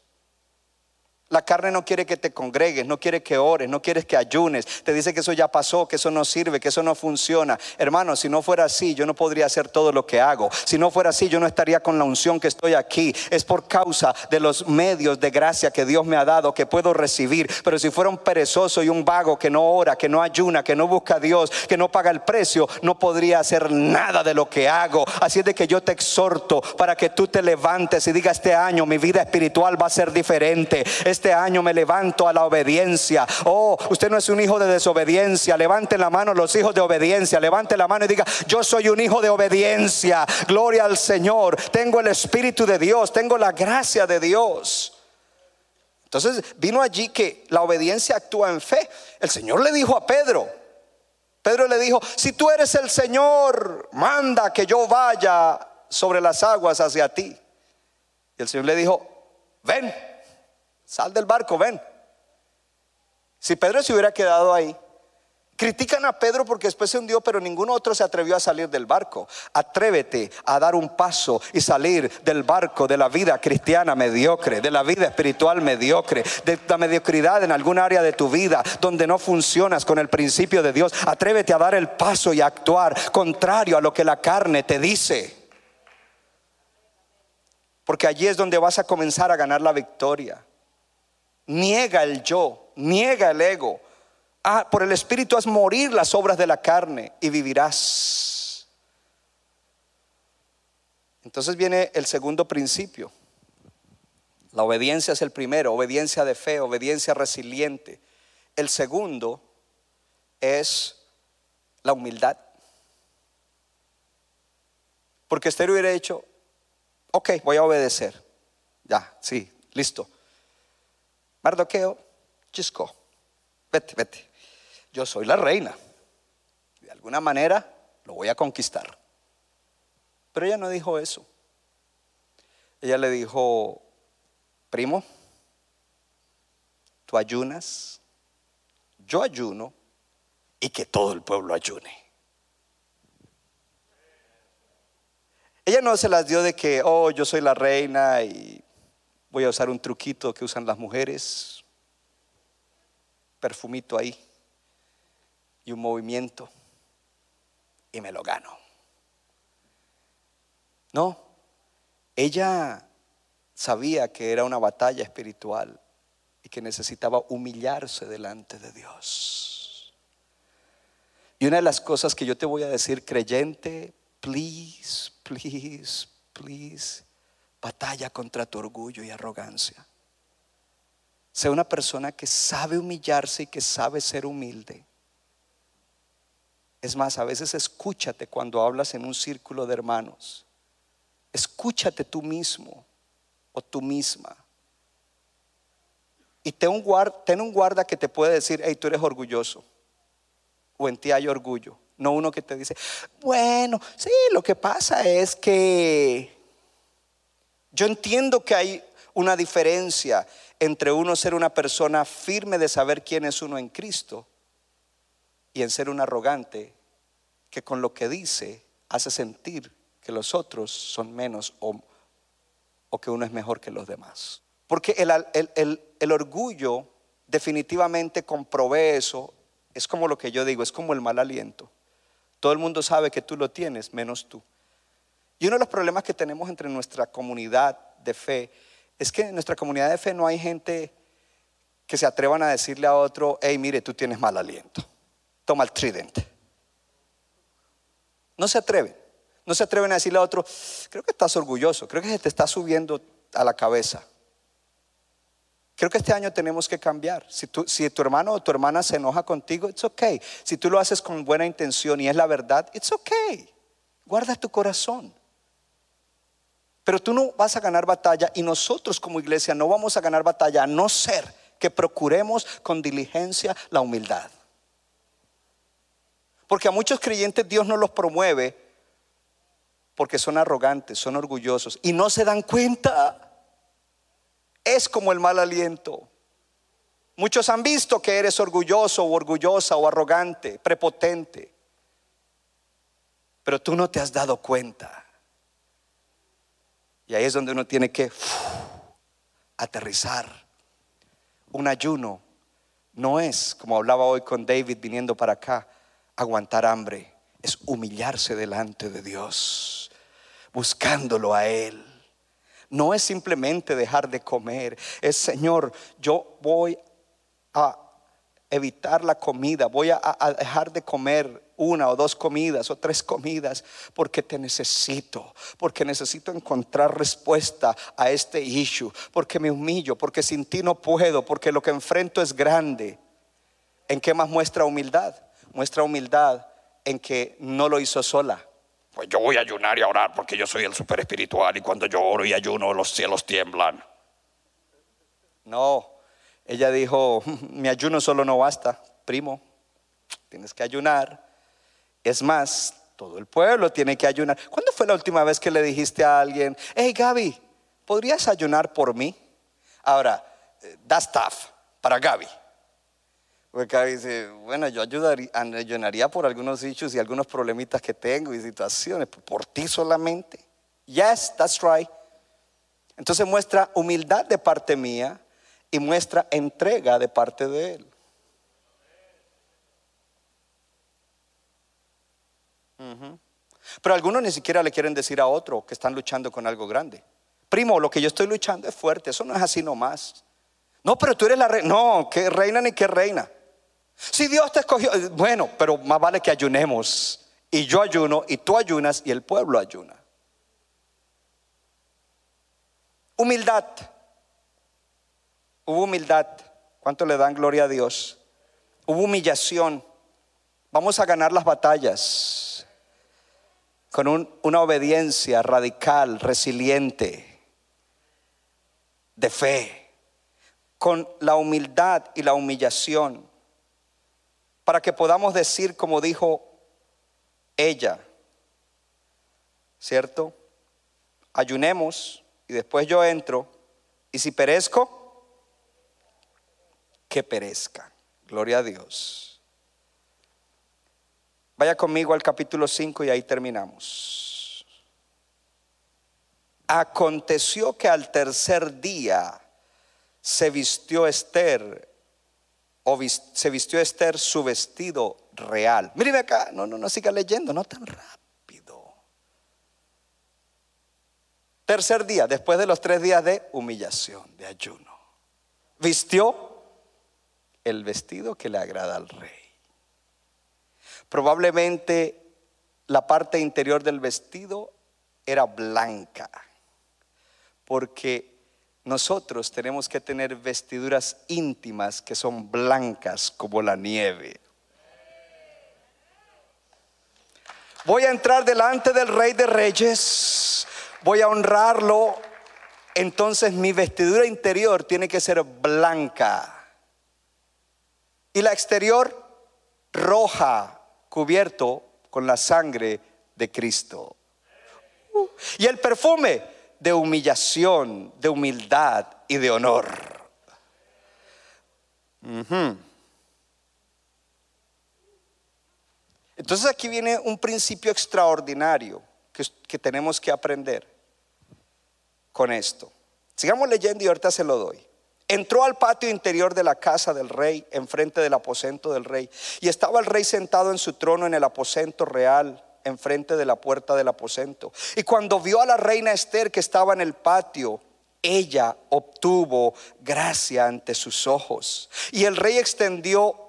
B: La carne no quiere que te congregues, no quiere que ores, no quiere que ayunes. Te dice que eso ya pasó, que eso no sirve, que eso no funciona. Hermano, si no fuera así, yo no podría hacer todo lo que hago. Si no fuera así, yo no estaría con la unción que estoy aquí. Es por causa de los medios de gracia que Dios me ha dado que puedo recibir. Pero si fuera un perezoso y un vago que no ora, que no ayuna, que no busca a Dios, que no paga el precio, no podría hacer nada de lo que hago. Así es de que yo te exhorto para que tú te levantes y digas este año mi vida espiritual va a ser diferente. Este este año me levanto a la obediencia. Oh, usted no es un hijo de desobediencia. Levante la mano los hijos de obediencia. Levante la mano y diga, yo soy un hijo de obediencia. Gloria al Señor. Tengo el Espíritu de Dios. Tengo la gracia de Dios. Entonces vino allí que la obediencia actúa en fe. El Señor le dijo a Pedro, Pedro le dijo, si tú eres el Señor, manda que yo vaya sobre las aguas hacia ti. Y el Señor le dijo, ven. Sal del barco, ven. Si Pedro se hubiera quedado ahí, critican a Pedro porque después se hundió, pero ninguno otro se atrevió a salir del barco. Atrévete a dar un paso y salir del barco de la vida cristiana mediocre, de la vida espiritual mediocre, de la mediocridad en algún área de tu vida donde no funcionas con el principio de Dios. Atrévete a dar el paso y a actuar contrario a lo que la carne te dice. Porque allí es donde vas a comenzar a ganar la victoria. Niega el yo, niega el ego. Ah, por el Espíritu has morir las obras de la carne y vivirás. Entonces viene el segundo principio. La obediencia es el primero, obediencia de fe, obediencia resiliente. El segundo es la humildad. Porque Esther hubiera dicho, ok, voy a obedecer. Ya, sí, listo. Mardoqueo, chisco, vete, vete. Yo soy la reina. De alguna manera lo voy a conquistar. Pero ella no dijo eso. Ella le dijo, primo, tú ayunas, yo ayuno y que todo el pueblo ayune. Ella no se las dio de que, oh, yo soy la reina y Voy a usar un truquito que usan las mujeres, perfumito ahí y un movimiento y me lo gano. No, ella sabía que era una batalla espiritual y que necesitaba humillarse delante de Dios. Y una de las cosas que yo te voy a decir, creyente, please, please, please, batalla contra tu orgullo y arrogancia. Sea una persona que sabe humillarse y que sabe ser humilde. Es más, a veces escúchate cuando hablas en un círculo de hermanos. Escúchate tú mismo o tú misma. Y ten un, guarda, ten un guarda que te puede decir, hey, tú eres orgulloso. O en ti hay orgullo. No uno que te dice, bueno, sí, lo que pasa es que yo entiendo que hay una diferencia entre uno ser una persona firme de saber quién es uno en Cristo y en ser un arrogante que con lo que dice hace sentir que los otros son menos o, que uno es mejor que los demás. Porque el- el orgullo definitivamente comprobé eso. Es como lo que yo digo, es como el mal aliento. Todo el mundo sabe que tú lo tienes, menos tú. Y uno de los problemas que tenemos entre nuestra comunidad de fe es que en nuestra comunidad de fe no hay gente que se atrevan a decirle a otro, hey, mire, tú tienes mal aliento. Toma el tridente. No se atreven. No se atreven a decirle a otro, creo que estás orgulloso, creo que se te está subiendo a la cabeza. Creo que este año tenemos que cambiar. Si, tú- si tu hermano o tu hermana se enoja contigo, it's okay. Si tú lo haces con buena intención y es la verdad, it's okay. Guarda tu corazón. Pero tú no vas a ganar batalla y nosotros como iglesia no vamos a ganar batalla a no ser que procuremos con diligencia la humildad. Porque a muchos creyentes Dios no los promueve porque son arrogantes, son orgullosos y no se dan cuenta. Es como el mal aliento. Muchos han visto que eres orgulloso o orgullosa o arrogante, prepotente. Pero tú no te has dado cuenta. Y ahí es donde uno tiene que aterrizar. Un ayuno no es, como hablaba hoy con David viniendo para acá, aguantar hambre. Es humillarse delante de Dios, buscándolo a Él. No es simplemente dejar de comer, es Señor, yo voy a evitar la comida, voy a, a dejar de comer una o dos comidas o tres comidas porque te necesito, porque necesito encontrar respuesta a este issue, porque me humillo, porque sin ti no puedo, porque lo que enfrento es grande. ¿En qué más muestra humildad? Muestra humildad en que no lo hizo sola.
C: Pues yo voy a ayunar y a orar porque yo soy el super espiritual y cuando yo oro y ayuno los cielos tiemblan.
B: No, ella dijo, mi ayuno solo no basta, primo, tienes que ayunar. Es más, todo el pueblo tiene que ayunar. ¿Cuándo fue la última vez que le dijiste a alguien, hey Gaby, ¿podrías ayunar por mí? Ahora, eh, that's tough para Gaby. Porque Gaby dice, bueno, yo ayudaría, ayunaría por algunos issues y algunos problemitas que tengo y situaciones, por ti solamente. Yes, that's right. Entonces muestra humildad de parte mía y muestra entrega de parte de Él. Pero algunos ni siquiera le quieren decir a otro que están luchando con algo grande. Primo, lo que yo estoy luchando es fuerte, eso no es así nomás. No, pero tú eres la reina. No, que reina ni que reina. Si Dios te escogió, bueno, pero más vale que ayunemos. Y yo ayuno, y tú ayunas, y el pueblo ayuna. Humildad. Hubo humildad. ¿Cuánto le dan gloria a Dios? Hubo humillación. Vamos a ganar las batallas con un- una obediencia radical, resiliente, de fe, con la humildad y la humillación, para que podamos decir como dijo ella, ¿cierto? Ayunemos y después yo entro y si perezco, que perezca. Gloria a Dios. Vaya conmigo al capítulo 5 y ahí terminamos. Aconteció que al tercer día se vistió Esther, o se vistió Esther su vestido real. Míreme acá, no, no, no siga leyendo, no tan rápido. Tercer día, después de los tres días de humillación, de ayuno, vistió el vestido que le agrada al rey. Probablemente la parte interior del vestido era blanca, porque nosotros tenemos que tener vestiduras íntimas que son blancas como la nieve. Voy a entrar delante del rey de reyes, voy a honrarlo, entonces mi vestidura interior tiene que ser blanca y la exterior roja, cubierto con la sangre de Cristo. Uh, Y el perfume de humillación, de humildad y de honor. Entonces aquí viene un principio extraordinario. que, que tenemos que aprender con esto. Sigamos leyendo y ahorita se lo doy. Entró al patio interior de la casa del rey, enfrente del aposento del rey, y estaba el rey sentado en su trono en el aposento real, enfrente de la puerta del aposento. Y cuando vio a la reina Esther que estaba en el patio, ella obtuvo gracia ante sus ojos. Y el rey extendió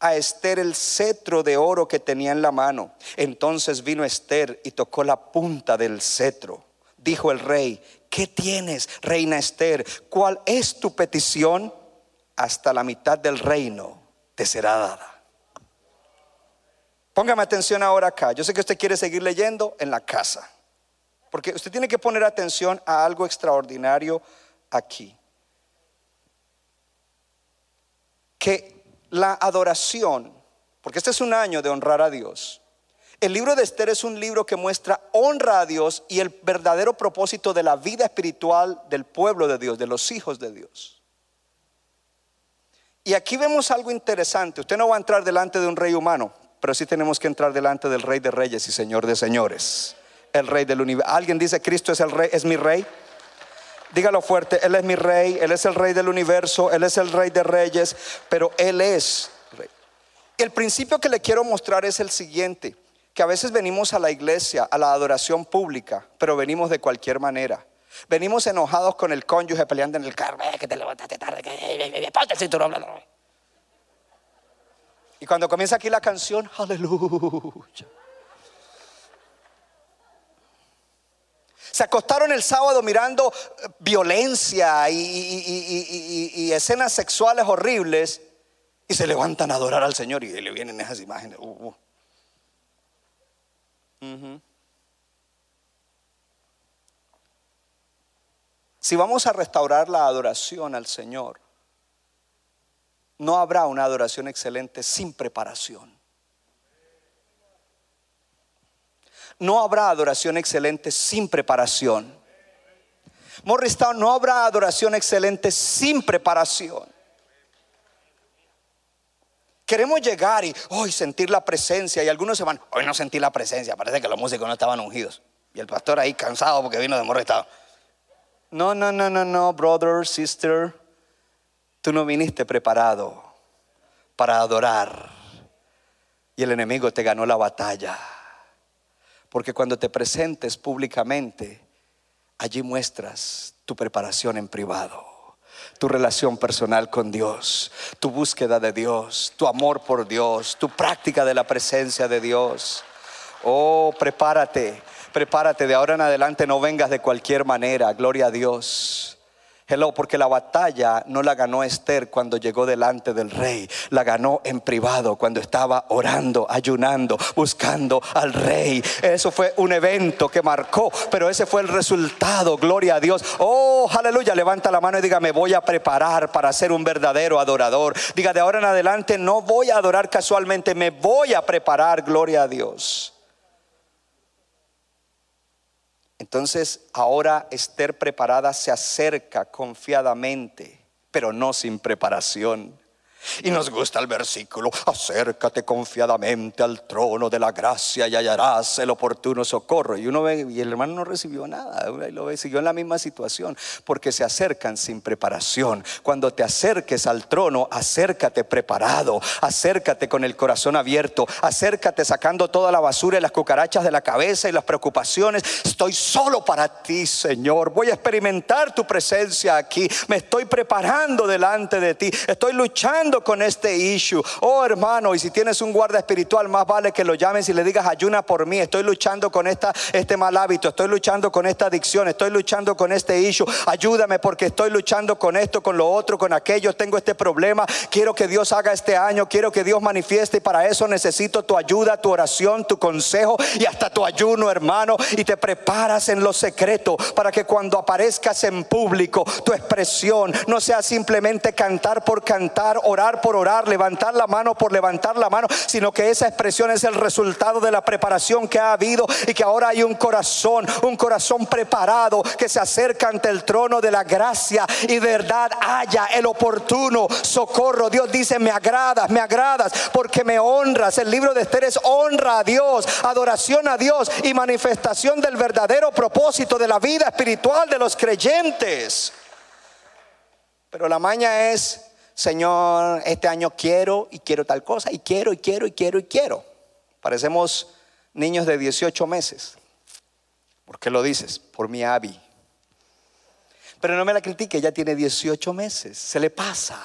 B: a Esther el cetro de oro que tenía en la mano. Entonces vino Esther y tocó la punta del cetro. Dijo el rey, ¿qué tienes, reina Esther? ¿Cuál es tu petición? Hasta la mitad del reino te será dada. Póngame atención ahora acá. Yo sé que usted quiere seguir leyendo en la casa. Porque usted tiene que poner atención a algo extraordinario aquí. Que la adoración, porque este es un año de honrar a Dios, el libro de Esther es un libro que muestra honra a Dios y el verdadero propósito de la vida espiritual del pueblo de Dios, de los hijos de Dios. Y aquí vemos algo interesante. Usted no va a entrar delante de un rey humano, pero sí tenemos que entrar delante del rey de reyes y señor de señores, el rey del universo. ¿Alguien dice Cristo es el rey, es mi rey? Dígalo fuerte, Él es mi rey, Él es el rey del universo, Él es el rey de reyes, pero Él es rey. El principio que le quiero mostrar es el siguiente que a veces venimos a la iglesia, a la adoración pública, pero venimos de cualquier manera. Venimos enojados con el cónyuge peleando en el carro, que te levantaste tarde, que ponte el cinturón. Y cuando comienza aquí la canción, aleluya. Se acostaron el sábado mirando eh, violencia y, escenas sexuales horribles y se levantan a adorar al Señor y le vienen esas imágenes. Uh, uh. Si vamos a restaurar la adoración al Señor, no habrá una adoración excelente sin preparación. No habrá adoración excelente sin preparación. Morristown, no habrá adoración excelente sin preparación. Queremos llegar y hoy sentir la presencia y algunos se van, hoy no sentí la presencia, parece que los músicos no estaban ungidos. Y el pastor ahí cansado porque vino de morrestado. No, no, no, no, no, brother, sister, tú no viniste preparado para adorar. Y el enemigo te ganó la batalla. Porque cuando te presentes públicamente, allí muestras tu preparación en privado tu relación personal con Dios, tu búsqueda de Dios, tu amor por Dios, tu práctica de la presencia de Dios. Oh, prepárate, prepárate, de ahora en adelante no vengas de cualquier manera, gloria a Dios. Hello, porque la batalla no la ganó Esther cuando llegó delante del rey, la ganó en privado cuando estaba orando, ayunando, buscando al rey. Eso fue un evento que marcó, pero ese fue el resultado, gloria a Dios. Oh, aleluya, levanta la mano y diga, me voy a preparar para ser un verdadero adorador. Diga, de ahora en adelante no voy a adorar casualmente, me voy a preparar, gloria a Dios. Entonces ahora Esther preparada se acerca confiadamente, pero no sin preparación. Y nos gusta el versículo, acércate confiadamente al trono de la gracia y hallarás el oportuno socorro. Y uno ve, y el hermano no recibió nada, y lo ve, siguió en la misma situación, porque se acercan sin preparación. Cuando te acerques al trono, acércate preparado, acércate con el corazón abierto, acércate sacando toda la basura y las cucarachas de la cabeza y las preocupaciones. Estoy solo para ti, Señor. Voy a experimentar tu presencia aquí. Me estoy preparando delante de ti. Estoy luchando con este issue. Oh hermano, y si tienes un guarda espiritual, más vale que lo llames y le digas, ayuna por mí. Estoy luchando con esta, este mal hábito, estoy luchando con esta adicción, estoy luchando con este issue. Ayúdame porque estoy luchando con esto, con lo otro, con aquello. Tengo este problema. Quiero que Dios haga este año, quiero que Dios manifieste y para eso necesito tu ayuda, tu oración, tu consejo y hasta tu ayuno, hermano. Y te preparas en lo secreto para que cuando aparezcas en público, tu expresión no sea simplemente cantar por cantar, orar por orar, levantar la mano por levantar la mano, sino que esa expresión es el resultado de la preparación que ha habido y que ahora hay un corazón, un corazón preparado que se acerca ante el trono de la gracia y verdad haya el oportuno socorro. Dios dice, me agradas, me agradas porque me honras. El libro de Esther es honra a Dios, adoración a Dios y manifestación del verdadero propósito de la vida espiritual de los creyentes. Pero la maña es, Señor, este año quiero y quiero tal cosa y quiero y quiero y quiero y quiero. Parecemos niños de 18 meses. ¿Por qué lo dices? Por mi Abby. Pero no me la critique, ella tiene 18 meses, se le pasa.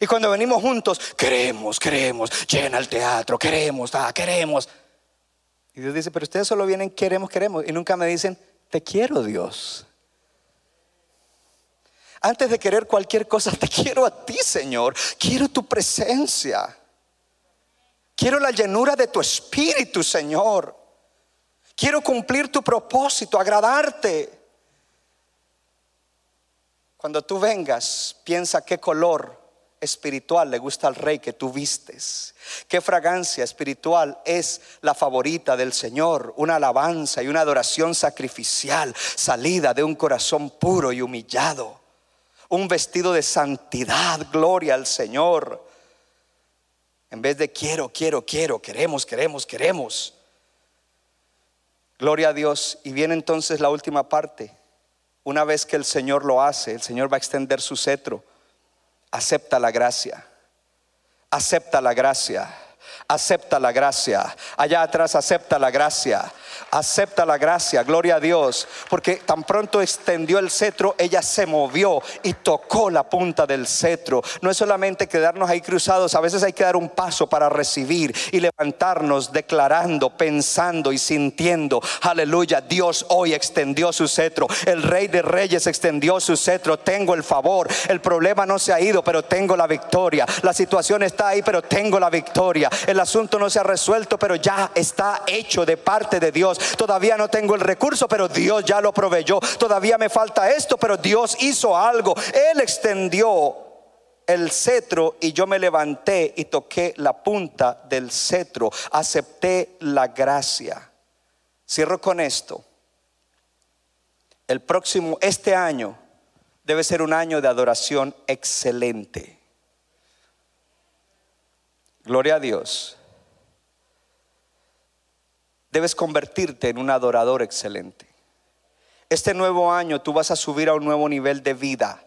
B: Y cuando venimos juntos, queremos, queremos, llena el teatro, queremos, ah, queremos. Y Dios dice, pero ustedes solo vienen, queremos, queremos. Y nunca me dicen, te quiero Dios. Antes de querer cualquier cosa, te quiero a ti, Señor. Quiero tu presencia. Quiero la llenura de tu espíritu, Señor. Quiero cumplir tu propósito, agradarte. Cuando tú vengas, piensa qué color espiritual le gusta al rey que tú vistes? ¿Qué fragancia espiritual es la favorita del Señor? Una alabanza y una adoración sacrificial salida de un corazón puro y humillado. Un vestido de santidad, gloria al Señor. En vez de quiero, quiero, quiero, queremos, queremos, queremos. Gloria a Dios. Y viene entonces la última parte. Una vez que el Señor lo hace, el Señor va a extender su cetro acepta la gracia. Acepta la gracia. Acepta la gracia. Allá atrás acepta la gracia. Acepta la gracia, gloria a Dios, porque tan pronto extendió el cetro, ella se movió y tocó la punta del cetro. No es solamente quedarnos ahí cruzados, a veces hay que dar un paso para recibir y levantarnos declarando, pensando y sintiendo, aleluya, Dios hoy extendió su cetro, el rey de reyes extendió su cetro, tengo el favor, el problema no se ha ido, pero tengo la victoria, la situación está ahí, pero tengo la victoria, el asunto no se ha resuelto, pero ya está hecho de parte de Dios. Todavía no tengo el recurso, pero Dios ya lo proveyó. Todavía me falta esto, pero Dios hizo algo. Él extendió el cetro y yo me levanté y toqué la punta del cetro. Acepté la gracia. Cierro con esto. El próximo, este año, debe ser un año de adoración excelente. Gloria a Dios debes convertirte en un adorador excelente. Este nuevo año tú vas a subir a un nuevo nivel de vida.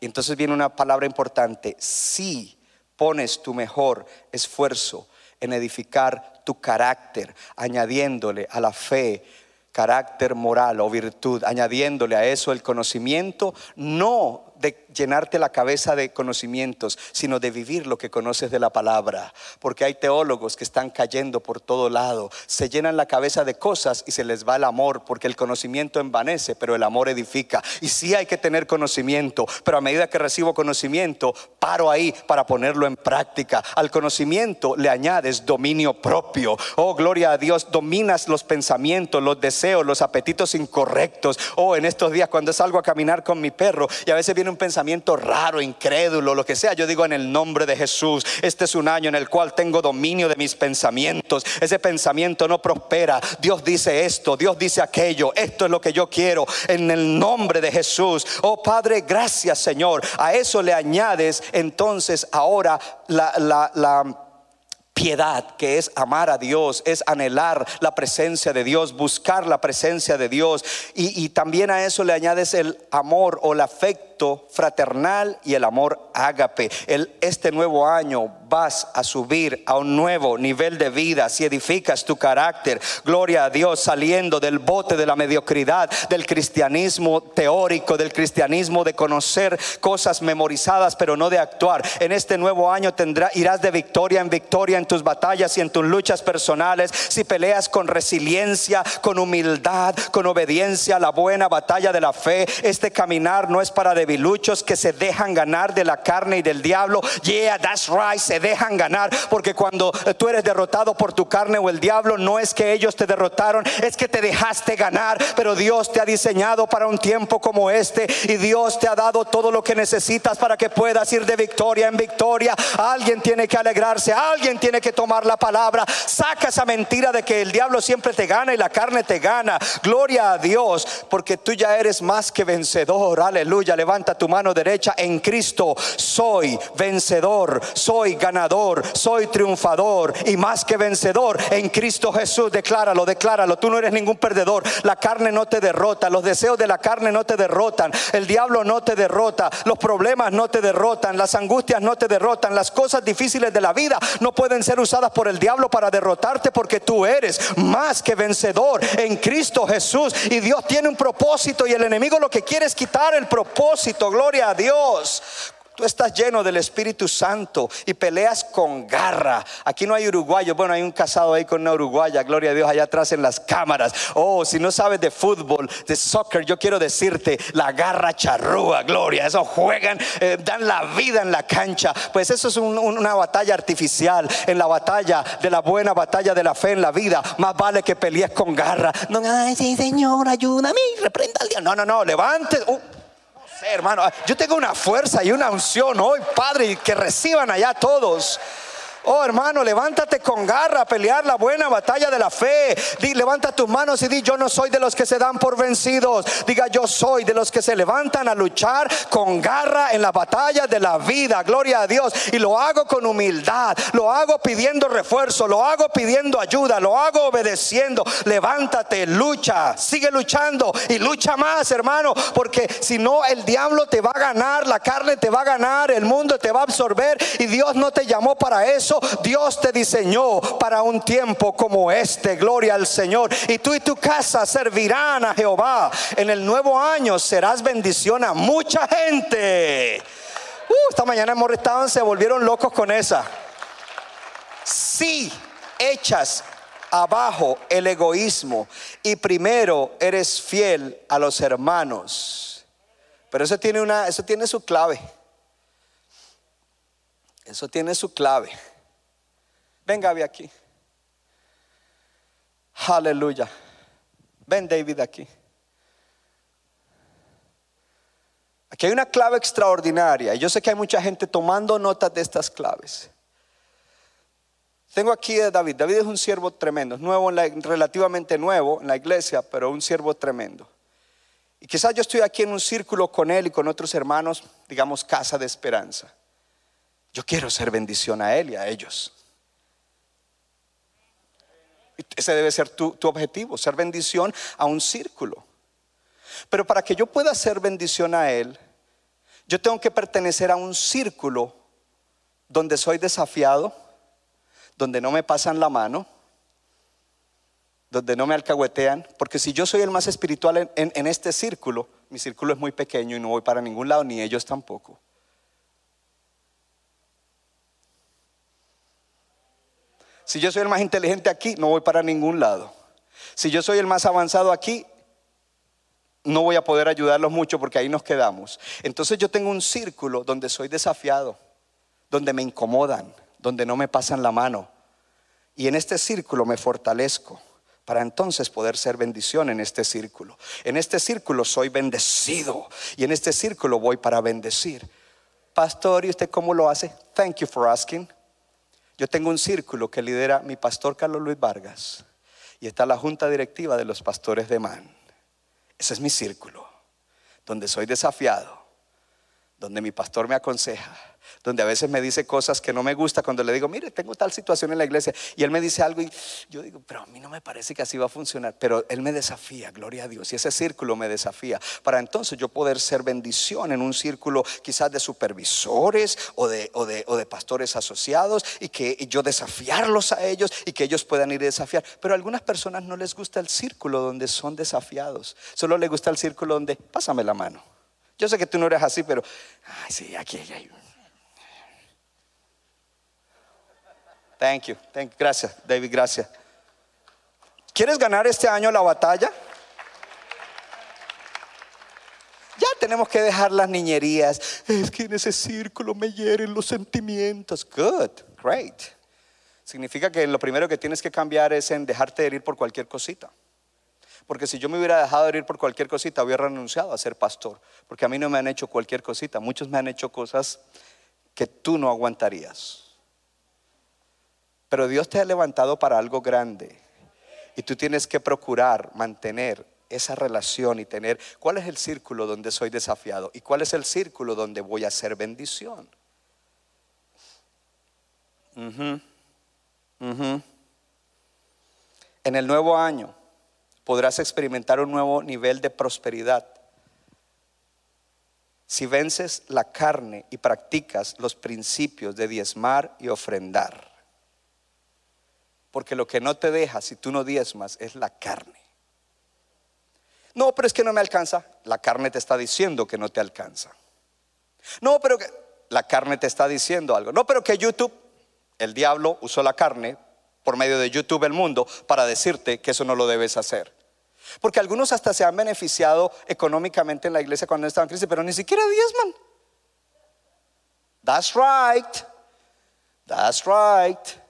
B: Y entonces viene una palabra importante. Si pones tu mejor esfuerzo en edificar tu carácter, añadiéndole a la fe carácter moral o virtud, añadiéndole a eso el conocimiento, no de llenarte la cabeza de conocimientos, sino de vivir lo que conoces de la palabra. Porque hay teólogos que están cayendo por todo lado, se llenan la cabeza de cosas y se les va el amor, porque el conocimiento envanece, pero el amor edifica. Y sí hay que tener conocimiento, pero a medida que recibo conocimiento, paro ahí para ponerlo en práctica. Al conocimiento le añades dominio propio. Oh, gloria a Dios, dominas los pensamientos, los deseos, los apetitos incorrectos. Oh, en estos días cuando salgo a caminar con mi perro y a veces viene un pensamiento raro, incrédulo, lo que sea, yo digo en el nombre de Jesús, este es un año en el cual tengo dominio de mis pensamientos. Ese pensamiento no prospera. Dios dice esto, Dios dice aquello, esto es lo que yo quiero en el nombre de Jesús. Oh Padre, gracias Señor. A eso le añades entonces ahora la, piedad, que es amar a Dios, es anhelar la presencia de Dios, buscar la presencia de Dios. Y, también a eso le añades el amor o el afecto fraternal y el amor ágape. El, este nuevo año vas a subir a un nuevo nivel de vida si edificas tu carácter. Gloria a Dios, saliendo del bote de la mediocridad, del cristianismo teórico, del cristianismo de conocer cosas memorizadas, pero no de actuar. En este nuevo año tendrá, irás de victoria en victoria en tus batallas y en tus luchas personales. Si peleas con resiliencia, con humildad, con obediencia, la buena batalla de la fe, este caminar no es para debilitar debiluchos que se dejan ganar de la carne y del diablo. Yeah, that's right, se dejan ganar. Porque cuando eh, tú eres derrotado por tu carne o el diablo, no es que ellos te derrotaron, es que te dejaste ganar. Pero Dios te ha diseñado para un tiempo como este y Dios te ha dado todo lo que necesitas para que puedas ir de victoria en victoria. Alguien tiene que alegrarse, alguien tiene que tomar la palabra. Saca esa mentira de que el diablo siempre te gana y la carne te gana. Gloria a Dios, porque tú ya eres más que vencedor. Aleluya. Levanta tu mano derecha en Cristo. Soy vencedor, soy ganador, soy triunfador y más que vencedor en Cristo Jesús. Decláralo, decláralo. Tú no eres ningún perdedor. La carne no te derrota. Los deseos de la carne no te derrotan. El diablo no te derrota. Los problemas no te derrotan. Las angustias no te derrotan. Las cosas difíciles de la vida no pueden ser usadas por el diablo para derrotarte porque tú eres más que vencedor en Cristo Jesús. Y Dios tiene un propósito y el enemigo lo que quiere es quitar el propósito. Gloria a Dios. Tú estás lleno del Espíritu Santo y peleas con garra. Aquí no hay uruguayos. Bueno, hay un casado ahí con una uruguaya. Gloria a Dios allá atrás en las cámaras. Oh, si no sabes de fútbol, de soccer, yo quiero decirte la garra charrúa. Gloria. Eso juegan, eh, dan la vida en la cancha. Pues eso es un- un- una batalla artificial. En la batalla de la buena batalla de la fe en la vida, más vale que pelees con garra. No, sí, Señor, ayúdame. Reprenda al diablo. No, no, no. Levante. Uh, hermano. Yo tengo una fuerza y una unción hoy, Padre, que reciban allá todos. Oh hermano, levántate con garra a pelear la buena batalla de la fe. Di, levanta tus manos y di, yo no soy de los que se dan por vencidos. Diga, yo soy de los que se levantan a luchar con garra en la batalla de la vida. Gloria a Dios. Y lo hago con humildad. Lo hago pidiendo refuerzo. Lo hago pidiendo ayuda. Lo hago obedeciendo. Levántate, lucha. Sigue luchando y lucha más, hermano. Porque si no, el diablo te va a ganar. La carne te va a ganar. El mundo te va a absorber. Y Dios no te llamó para eso. Dios te diseñó para un tiempo como este. Gloria al Señor. Y tú y tu casa servirán a Jehová. En el nuevo año serás bendición a mucha gente. Uh, esta mañana hemos estado, se volvieron locos con esa. Si echas abajo el egoísmo y primero eres fiel a los hermanos. Pero eso tiene una, eso tiene su clave. Eso tiene su clave. Ven Gaby aquí. Aleluya. Ven David aquí. Aquí hay una clave extraordinaria. Yo sé que hay mucha gente tomando notas de estas claves. Tengo aquí a David. David es un siervo tremendo, nuevo, en la- relativamente nuevo en la iglesia, pero un siervo tremendo. Y quizás yo estoy aquí en un círculo con él y con otros hermanos, digamos, casa de esperanza. Yo quiero ser bendición a él y a ellos. Ese debe ser tu, objetivo, ser bendición a un círculo. Pero para que yo pueda ser bendición a él, yo tengo que pertenecer a un círculo donde soy desafiado, donde no me pasan la mano, donde no me alcahuetean, porque si yo soy el más espiritual en este círculo, mi círculo es muy pequeño y no voy para ningún lado, ni ellos tampoco. Si yo soy el más inteligente aquí, no voy para ningún lado. Si yo soy el más avanzado aquí, no voy a poder ayudarlos mucho porque ahí nos quedamos. Entonces yo tengo un círculo donde soy desafiado, donde me incomodan, donde no me pasan la mano. Y en este círculo me fortalezco para entonces poder ser bendición en este círculo. En este círculo soy bendecido y en este círculo voy para bendecir. Pastor, ¿y usted cómo lo hace? Thank you for asking. Yo tengo un círculo que lidera mi pastor Carlos Luis Vargas y está la junta directiva de los pastores de Man. Ese es mi círculo, donde soy desafiado, donde mi pastor me aconseja, donde a veces me dice cosas que no me gusta cuando le digo, mire, tengo tal situación en la iglesia y él me dice algo y yo digo, pero a mí no me parece que así va a funcionar, pero él me desafía, gloria a Dios, y ese círculo me desafía para entonces yo poder ser bendición en un círculo quizás de supervisores o de, o de, o de pastores asociados y que yo desafiarlos a ellos y que ellos puedan ir a desafiar, pero a algunas personas no les gusta el círculo donde son desafiados, solo les gusta el círculo donde, pásame la mano. Yo sé que tú no eres así, pero, ay, sí, aquí hay Thank you, thank you. Gracias, David, gracias. ¿Quieres ganar este año la batalla? Ya tenemos que dejar las niñerías. Es que en ese círculo me hieren los sentimientos. Good, great. Significa que lo primero que tienes que cambiar es en dejarte herir por cualquier cosita. Porque si yo me hubiera dejado herir por cualquier cosita, hubiera renunciado a ser pastor. Porque a mí no me han hecho cualquier cosita. Muchos me han hecho cosas que tú no aguantarías. Pero Dios te ha levantado para algo grande. Y tú tienes que procurar mantener esa relación y tener cuál es el círculo donde soy desafiado y cuál es el círculo donde voy a hacer bendición. En el nuevo año podrás experimentar un nuevo nivel de prosperidad si vences la carne y practicas los principios de diezmar y ofrendar. Porque lo que no te deja si tú no diezmas es la carne. No, pero es que no me alcanza. La carne te está diciendo que no te alcanza. No, pero que la carne te está diciendo algo. No, pero que YouTube, el diablo usó la carne por medio de YouTube el mundo para decirte que eso no lo debes hacer. Porque algunos hasta se han beneficiado económicamente en la iglesia cuando estaban en crisis, pero ni siquiera diezman. That's right. That's right.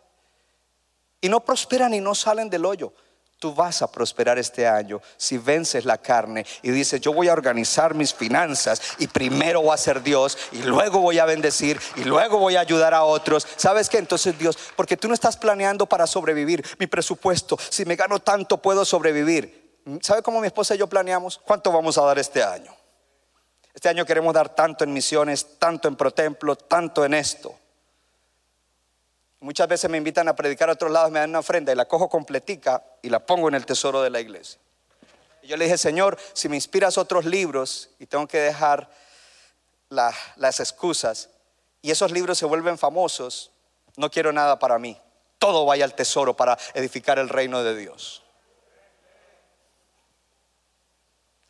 B: Y no prosperan y no salen del hoyo. Tú vas a prosperar este año si vences la carne y dices, yo voy a organizar mis finanzas y primero voy a ser Dios y luego voy a bendecir y luego voy a ayudar a otros. ¿Sabes qué? Entonces Dios, porque tú no estás planeando para sobrevivir. Mi presupuesto, si me gano tanto puedo sobrevivir. ¿Sabe cómo mi esposa y yo planeamos? ¿Cuánto vamos a dar este año? Este año queremos dar tanto en misiones, tanto en protemplo, tanto en esto. Muchas veces me invitan a predicar a otros lados, me dan una ofrenda y la cojo completica y la pongo en el tesoro de la iglesia. Y yo le dije, Señor, si me inspiras otros libros y tengo que dejar la- las excusas y esos libros se vuelven famosos, no quiero nada para mí. Todo vaya al tesoro para edificar el reino de Dios.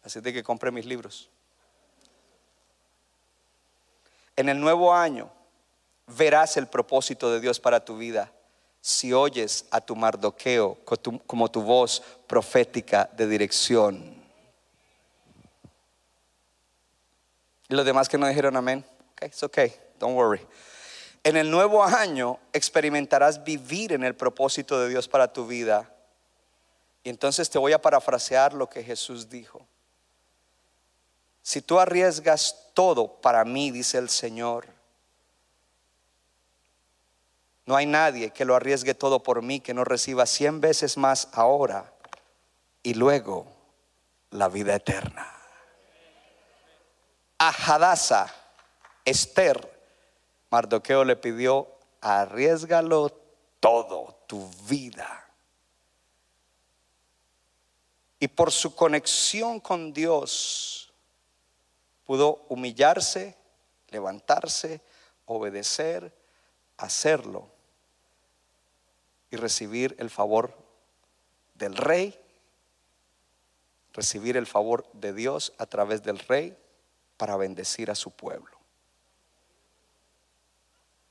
B: Así de que compre mis libros. En el nuevo año verás el propósito de Dios para tu vida si oyes a tu mardoqueo como tu voz profética de dirección. Y los demás que no dijeron amén, okay, it's okay, don't worry. En el nuevo año experimentarás vivir en el propósito de Dios para tu vida. Y entonces te voy a parafrasear lo que Jesús dijo. Si tú arriesgas todo para mí, dice el Señor, no hay nadie que lo arriesgue todo por mí que no reciba cien veces más ahora y luego la vida eterna. A Hadasa, Esther, Mardoqueo le pidió, arriesgalo todo, tu vida. Y por su conexión con Dios, pudo humillarse, levantarse, obedecer, hacerlo y recibir el favor del rey, recibir el favor de Dios a través del rey para bendecir a su pueblo.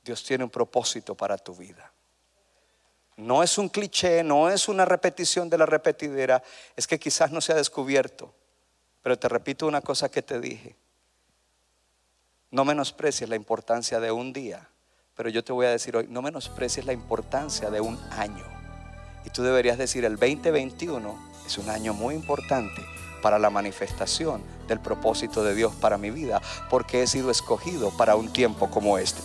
B: Dios tiene un propósito para tu vida. No es un cliché, no es una repetición de la repetidera, es que quizás no se ha descubierto. Pero te repito una cosa que te dije. No menosprecies la importancia de un día, pero yo te voy a decir hoy, no menosprecies la importancia de un año. Y tú deberías decir, el 2021 es un año muy importante para la manifestación del propósito de Dios para mi vida, porque he sido escogido para un tiempo como este.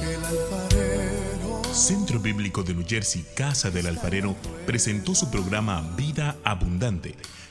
A: El alfarero
D: Centro Bíblico de New Jersey, Casa del Alfarero, presentó su programa Vida Abundante.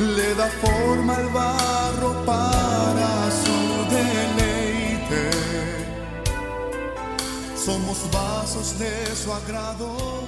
A: le da forma al barro para su deleite. Somos vasos de su agrado